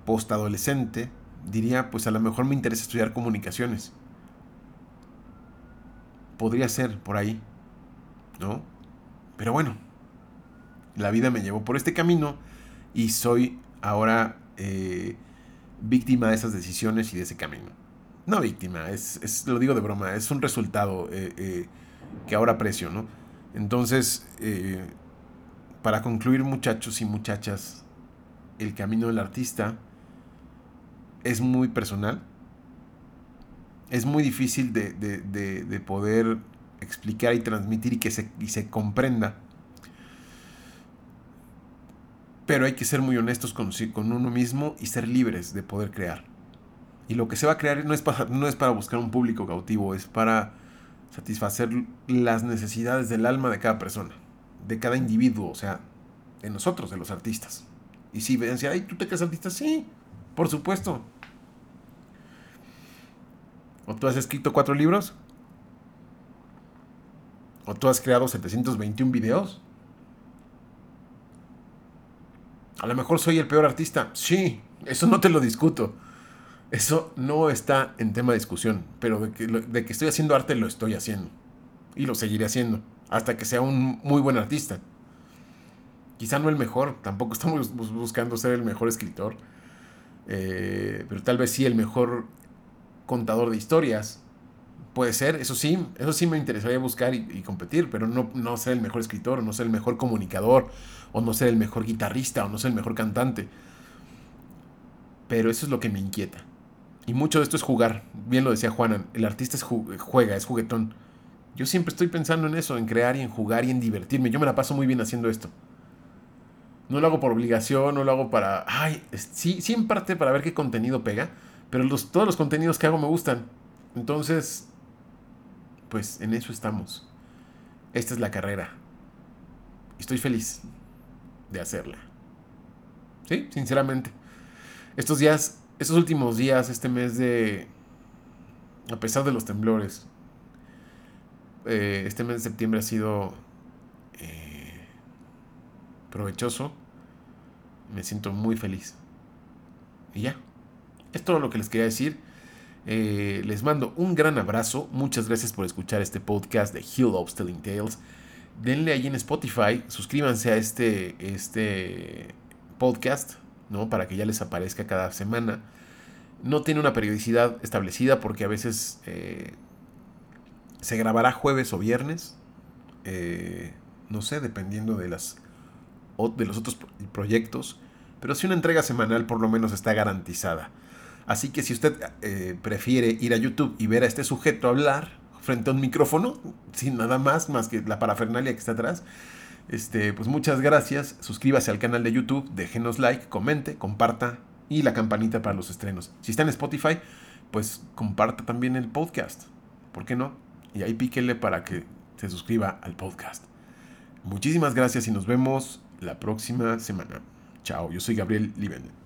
post-adolescente, diría, pues a lo mejor me interesa estudiar comunicaciones. Podría ser por ahí, ¿no? Pero bueno, la vida me llevó por este camino y soy ahora eh, víctima de esas decisiones y de ese camino. No víctima, es, lo digo de broma, es un resultado eh, eh, que ahora aprecio, ¿no? Entonces, para concluir muchachos y muchachas, el camino del artista es muy personal. Es muy difícil de, poder explicar y transmitir y que se, se comprenda. Pero hay que ser muy honestos con, uno mismo y ser libres de poder crear. Y lo que se va a crear no es, para, no es para buscar un público cautivo, es para satisfacer las necesidades del alma de cada persona, de cada individuo, o sea, de nosotros, de los artistas. Y si ven, ay, ¿tú te crees artista? Sí, por supuesto. ¿O tú has escrito cuatro libros? ¿O tú has creado 721 videos? A lo mejor soy el peor artista. Sí, eso no te lo discuto. Eso no está en tema de discusión. Pero de que, de que estoy haciendo arte, lo estoy haciendo. Y lo seguiré haciendo. Hasta que sea un muy buen artista. Quizá no el mejor, tampoco estamos buscando ser el mejor escritor, eh, pero tal vez sí el mejor contador de historias. Puede ser, eso sí, eso sí me interesaría buscar y, competir, pero no, no ser el mejor escritor, no ser el mejor comunicador, o no ser el mejor guitarrista, o no ser el mejor cantante. Pero eso es lo que me inquieta. Y mucho de esto es jugar. Bien lo decía Juanan, el artista es juega, es juguetón. Yo siempre estoy pensando en eso, en crear y en jugar y en divertirme. Yo me la paso muy bien haciendo esto. No lo hago por obligación, no lo hago para... Ay, sí, sí en parte para ver qué contenido pega, pero todos los contenidos que hago me gustan. Entonces, pues en eso estamos. Esta es la carrera. Estoy feliz de hacerla. Sí, sinceramente. Estos días, estos últimos días, este mes de... A pesar de los temblores, eh, este mes de septiembre ha sido eh, provechoso me siento muy feliz. Y ya, es todo lo que les quería decir. Eh, les mando un gran abrazo. Muchas gracias por escuchar este podcast de Hill of Telling Tales. Denle ahí en Spotify, suscríbanse a este, este podcast, ¿no? Para que ya les aparezca cada semana. No tiene una periodicidad establecida porque a veces eh, se grabará jueves o viernes. Eh, no sé, dependiendo de las de los otros proyectos, pero si una entrega semanal por lo menos está garantizada. Así que si usted eh, prefiere ir a YouTube y ver a este sujeto hablar frente a un micrófono, sin nada más, más que la parafernalia que está atrás, este, pues muchas gracias. Suscríbase al canal de YouTube, déjenos like, comente, comparta y la campanita para los estrenos. Si está en Spotify, pues comparta también el podcast. ¿Por qué no? Y ahí píquele para que se suscriba al podcast. Muchísimas gracias y nos vemos la próxima semana. Chao, yo soy Gabriel Liben.